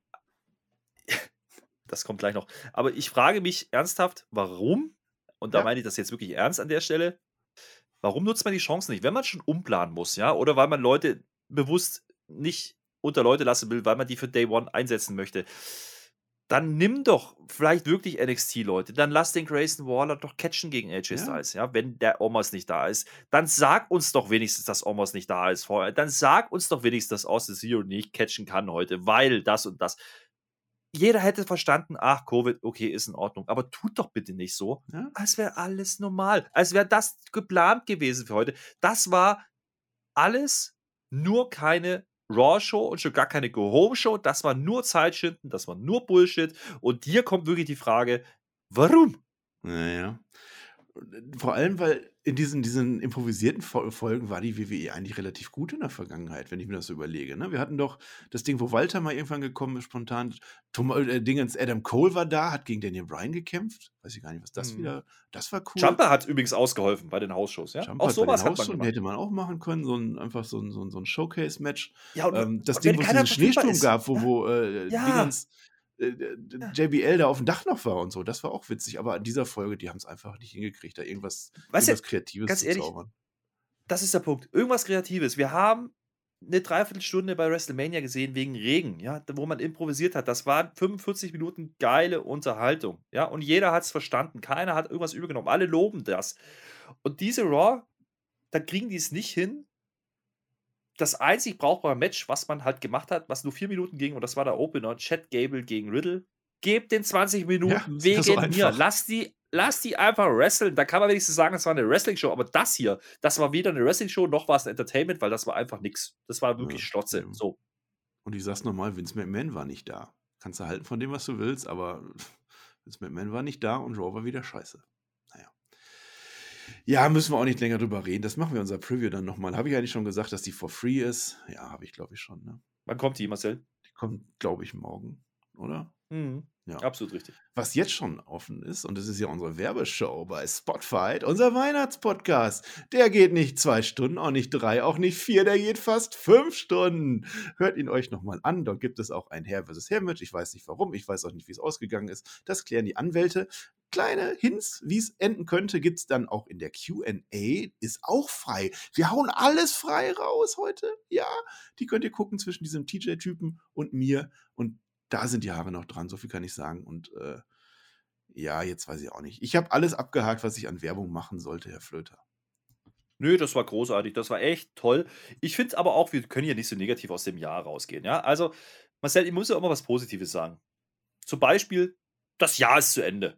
B: das kommt gleich noch, aber ich frage mich ernsthaft, warum, und da ja. meine ich das jetzt wirklich ernst an der Stelle, warum nutzt man die Chance nicht, wenn man schon umplanen muss, ja, oder weil man Leute bewusst nicht unter Leute lassen will, weil man die für Day One einsetzen möchte dann nimm doch vielleicht wirklich NXT-Leute. Dann lass den Grayson Waller doch catchen gegen AJ Styles, ja. ja, wenn der Omos nicht da ist. Dann sag uns doch wenigstens, dass Omos nicht da ist vorher. Dann sag uns doch wenigstens, dass Austin Zero nicht catchen kann heute, weil das und das. Jeder hätte verstanden, ach, Covid, okay, ist in Ordnung. Aber tut doch bitte nicht so, ja. als wäre alles normal. Als wäre das geplant gewesen für heute. Das war alles nur keine Raw-Show und schon gar keine Go-Home-Show. Das war nur Zeitschinden, das war nur Bullshit. Und hier kommt wirklich die Frage, warum?
A: Naja. Vor allem, weil in diesen, diesen improvisierten Folgen war die WWE eigentlich relativ gut in der Vergangenheit, wenn ich mir das so überlege. Ne? Wir hatten doch das Ding, wo Walter mal irgendwann gekommen ist, spontan. Tom, äh, Dingens Adam Cole war da, hat gegen Daniel Bryan gekämpft. Weiß ich gar nicht, was das hm. wieder. Das war cool.
B: Jumper hat übrigens ausgeholfen bei den Hausshows. Ja?
A: Jumper auch sowas hat man hätte man auch machen können, so ein, einfach so ein, so ein, so ein Showcase-Match. Ja, ähm, das Ding, wo es diesen Schneesturm ist. gab, wo, wo äh, ja. Dingens JBL da auf dem Dach noch war und so. Das war auch witzig. Aber an dieser Folge, die haben es einfach nicht hingekriegt, da irgendwas, weißt irgendwas Kreatives
B: ganz zu ehrlich, zaubern. Das ist der Punkt. Irgendwas Kreatives. Wir haben eine Dreiviertelstunde bei WrestleMania gesehen wegen Regen, ja, wo man improvisiert hat. Das waren 45 Minuten geile Unterhaltung, ja, und jeder hat es verstanden. Keiner hat irgendwas übergenommen. Alle loben das. Und diese Raw, da kriegen die es nicht hin, das einzig brauchbare Match, was man halt gemacht hat, was nur vier Minuten ging, und das war der Opener, Chad Gable gegen Riddle. Gebt den 20 Minuten ja, wegen so mir. Lass die, lass die einfach wresteln. Da kann man wenigstens sagen, es war eine Wrestling-Show. Aber das hier, das war weder eine Wrestling-Show noch war es ein Entertainment, weil das war einfach nichts. Das war wirklich ja, Schlotze. Ja. So.
A: Und ich sag's nochmal, Vince McMahon war nicht da. Kannst du halten von dem, was du willst, aber Vince McMahon war nicht da und Raw war wieder scheiße. Ja, müssen wir auch nicht länger drüber reden. Das machen wir unser Preview dann nochmal. Habe ich eigentlich schon gesagt, dass die for free ist? Ja, habe ich glaube ich schon. Ne?
B: Wann kommt die, Marcel?
A: Die kommt, glaube ich, morgen, oder?
B: Mhm. Ja. Absolut richtig.
A: Was jetzt schon offen ist, und das ist ja unsere Werbeshow bei Spotfight, unser Weihnachtspodcast, der geht nicht zwei Stunden, auch nicht drei, auch nicht vier, der geht fast fünf Stunden. Hört ihn euch nochmal an. Dort gibt es auch ein Herr vs. Herr-Match. Ich weiß nicht warum, ich weiß auch nicht, wie es ausgegangen ist. Das klären die Anwälte. Kleine Hints, wie es enden könnte, gibt es dann auch in der QA. Ist auch frei. Wir hauen alles frei raus heute. Ja, die könnt ihr gucken zwischen diesem TJ-Typen und mir. Und da sind die Haare noch dran, so viel kann ich sagen. Und äh, ja, jetzt weiß ich auch nicht. Ich habe alles abgehakt, was ich an Werbung machen sollte, Herr Flöter.
B: Nö, das war großartig. Das war echt toll. Ich finde es aber auch, wir können ja nicht so negativ aus dem Jahr rausgehen. Ja, also, Marcel, ich muss ja immer was Positives sagen. Zum Beispiel, das Jahr ist zu Ende.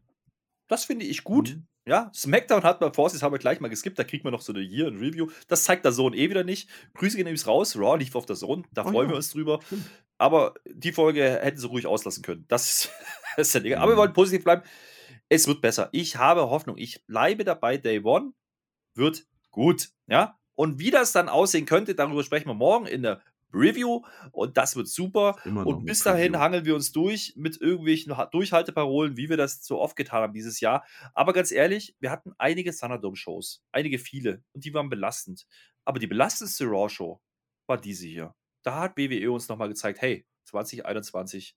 B: Das finde ich gut. Mhm. Ja, SmackDown hat man Forces haben wir gleich mal geskippt, da kriegt man noch so eine Year in Review. Das zeigt der Sohn eh wieder nicht. Grüße gehen übrigens raus. Raw lief auf der Sohn, da oh, freuen ja. wir uns drüber. Aber die Folge hätten sie ruhig auslassen können. Das ist, ja egal. Aber wir mhm. wollen positiv bleiben. Es wird besser. Ich habe Hoffnung. Ich bleibe dabei. Day One wird gut. Ja. Und wie das dann aussehen könnte, darüber sprechen wir morgen in der Review und das wird super. Und bis dahin hangeln wir uns durch mit irgendwelchen Durchhalteparolen, wie wir das so oft getan haben dieses Jahr. Aber ganz ehrlich, wir hatten einige Thunderdome-Shows, einige viele und die waren belastend. Aber die belastendste Raw-Show war diese hier. Da hat BWE uns nochmal gezeigt, hey, 2021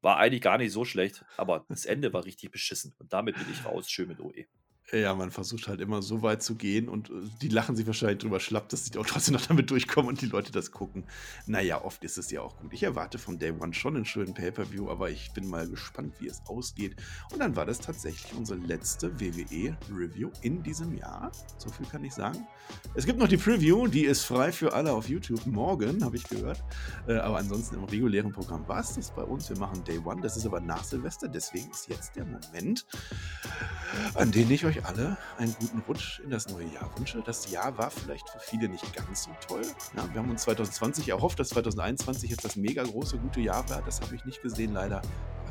B: war eigentlich gar nicht so schlecht, aber das Ende war richtig beschissen. Und damit bin ich raus. Schön mit OE.
A: Ja, man versucht halt immer so weit zu gehen und äh, die lachen sich wahrscheinlich drüber schlapp, dass sie auch trotzdem noch damit durchkommen und die Leute das gucken. Naja, oft ist es ja auch gut. Ich erwarte von Day One schon einen schönen Pay-Per-View, aber ich bin mal gespannt, wie es ausgeht. Und dann war das tatsächlich unsere letzte WWE-Review in diesem Jahr. So viel kann ich sagen. Es gibt noch die Preview, die ist frei für alle auf YouTube morgen, habe ich gehört. Äh, aber ansonsten im regulären Programm war es das bei uns. Wir machen Day One, das ist aber nach Silvester, deswegen ist jetzt der Moment, an den ich euch euch alle einen guten Rutsch in das neue Jahr wünsche. Das Jahr war vielleicht für viele nicht ganz so toll. Ja, wir haben uns 2020 erhofft, dass 2021 jetzt das mega große gute Jahr war. Das habe ich nicht gesehen, leider.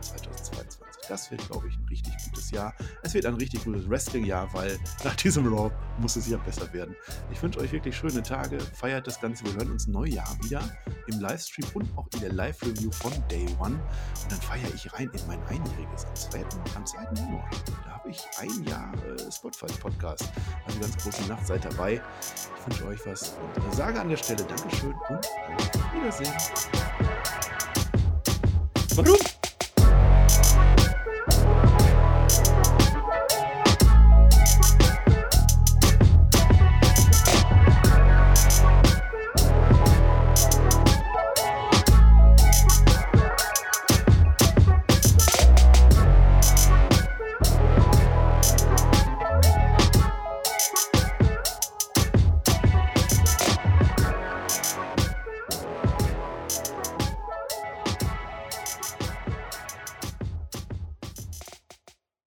A: 2022. Das wird, glaube ich, ein richtig gutes Jahr. Es wird ein richtig gutes Wrestling-Jahr, weil nach diesem Raw muss es ja besser werden. Ich wünsche euch wirklich schöne Tage, feiert das Ganze. Wir hören uns Neujahr wieder im Livestream und auch in der Live-Review von Day One. Und dann feiere ich rein in mein Einjähriges am 2. Am 2. Januar. Da habe ich ein Jahr äh, Spotify-Podcast. Also ganz große Nacht, seid dabei. Ich wünsche euch was und sage an der Stelle Dankeschön und auf Wiedersehen. Warum?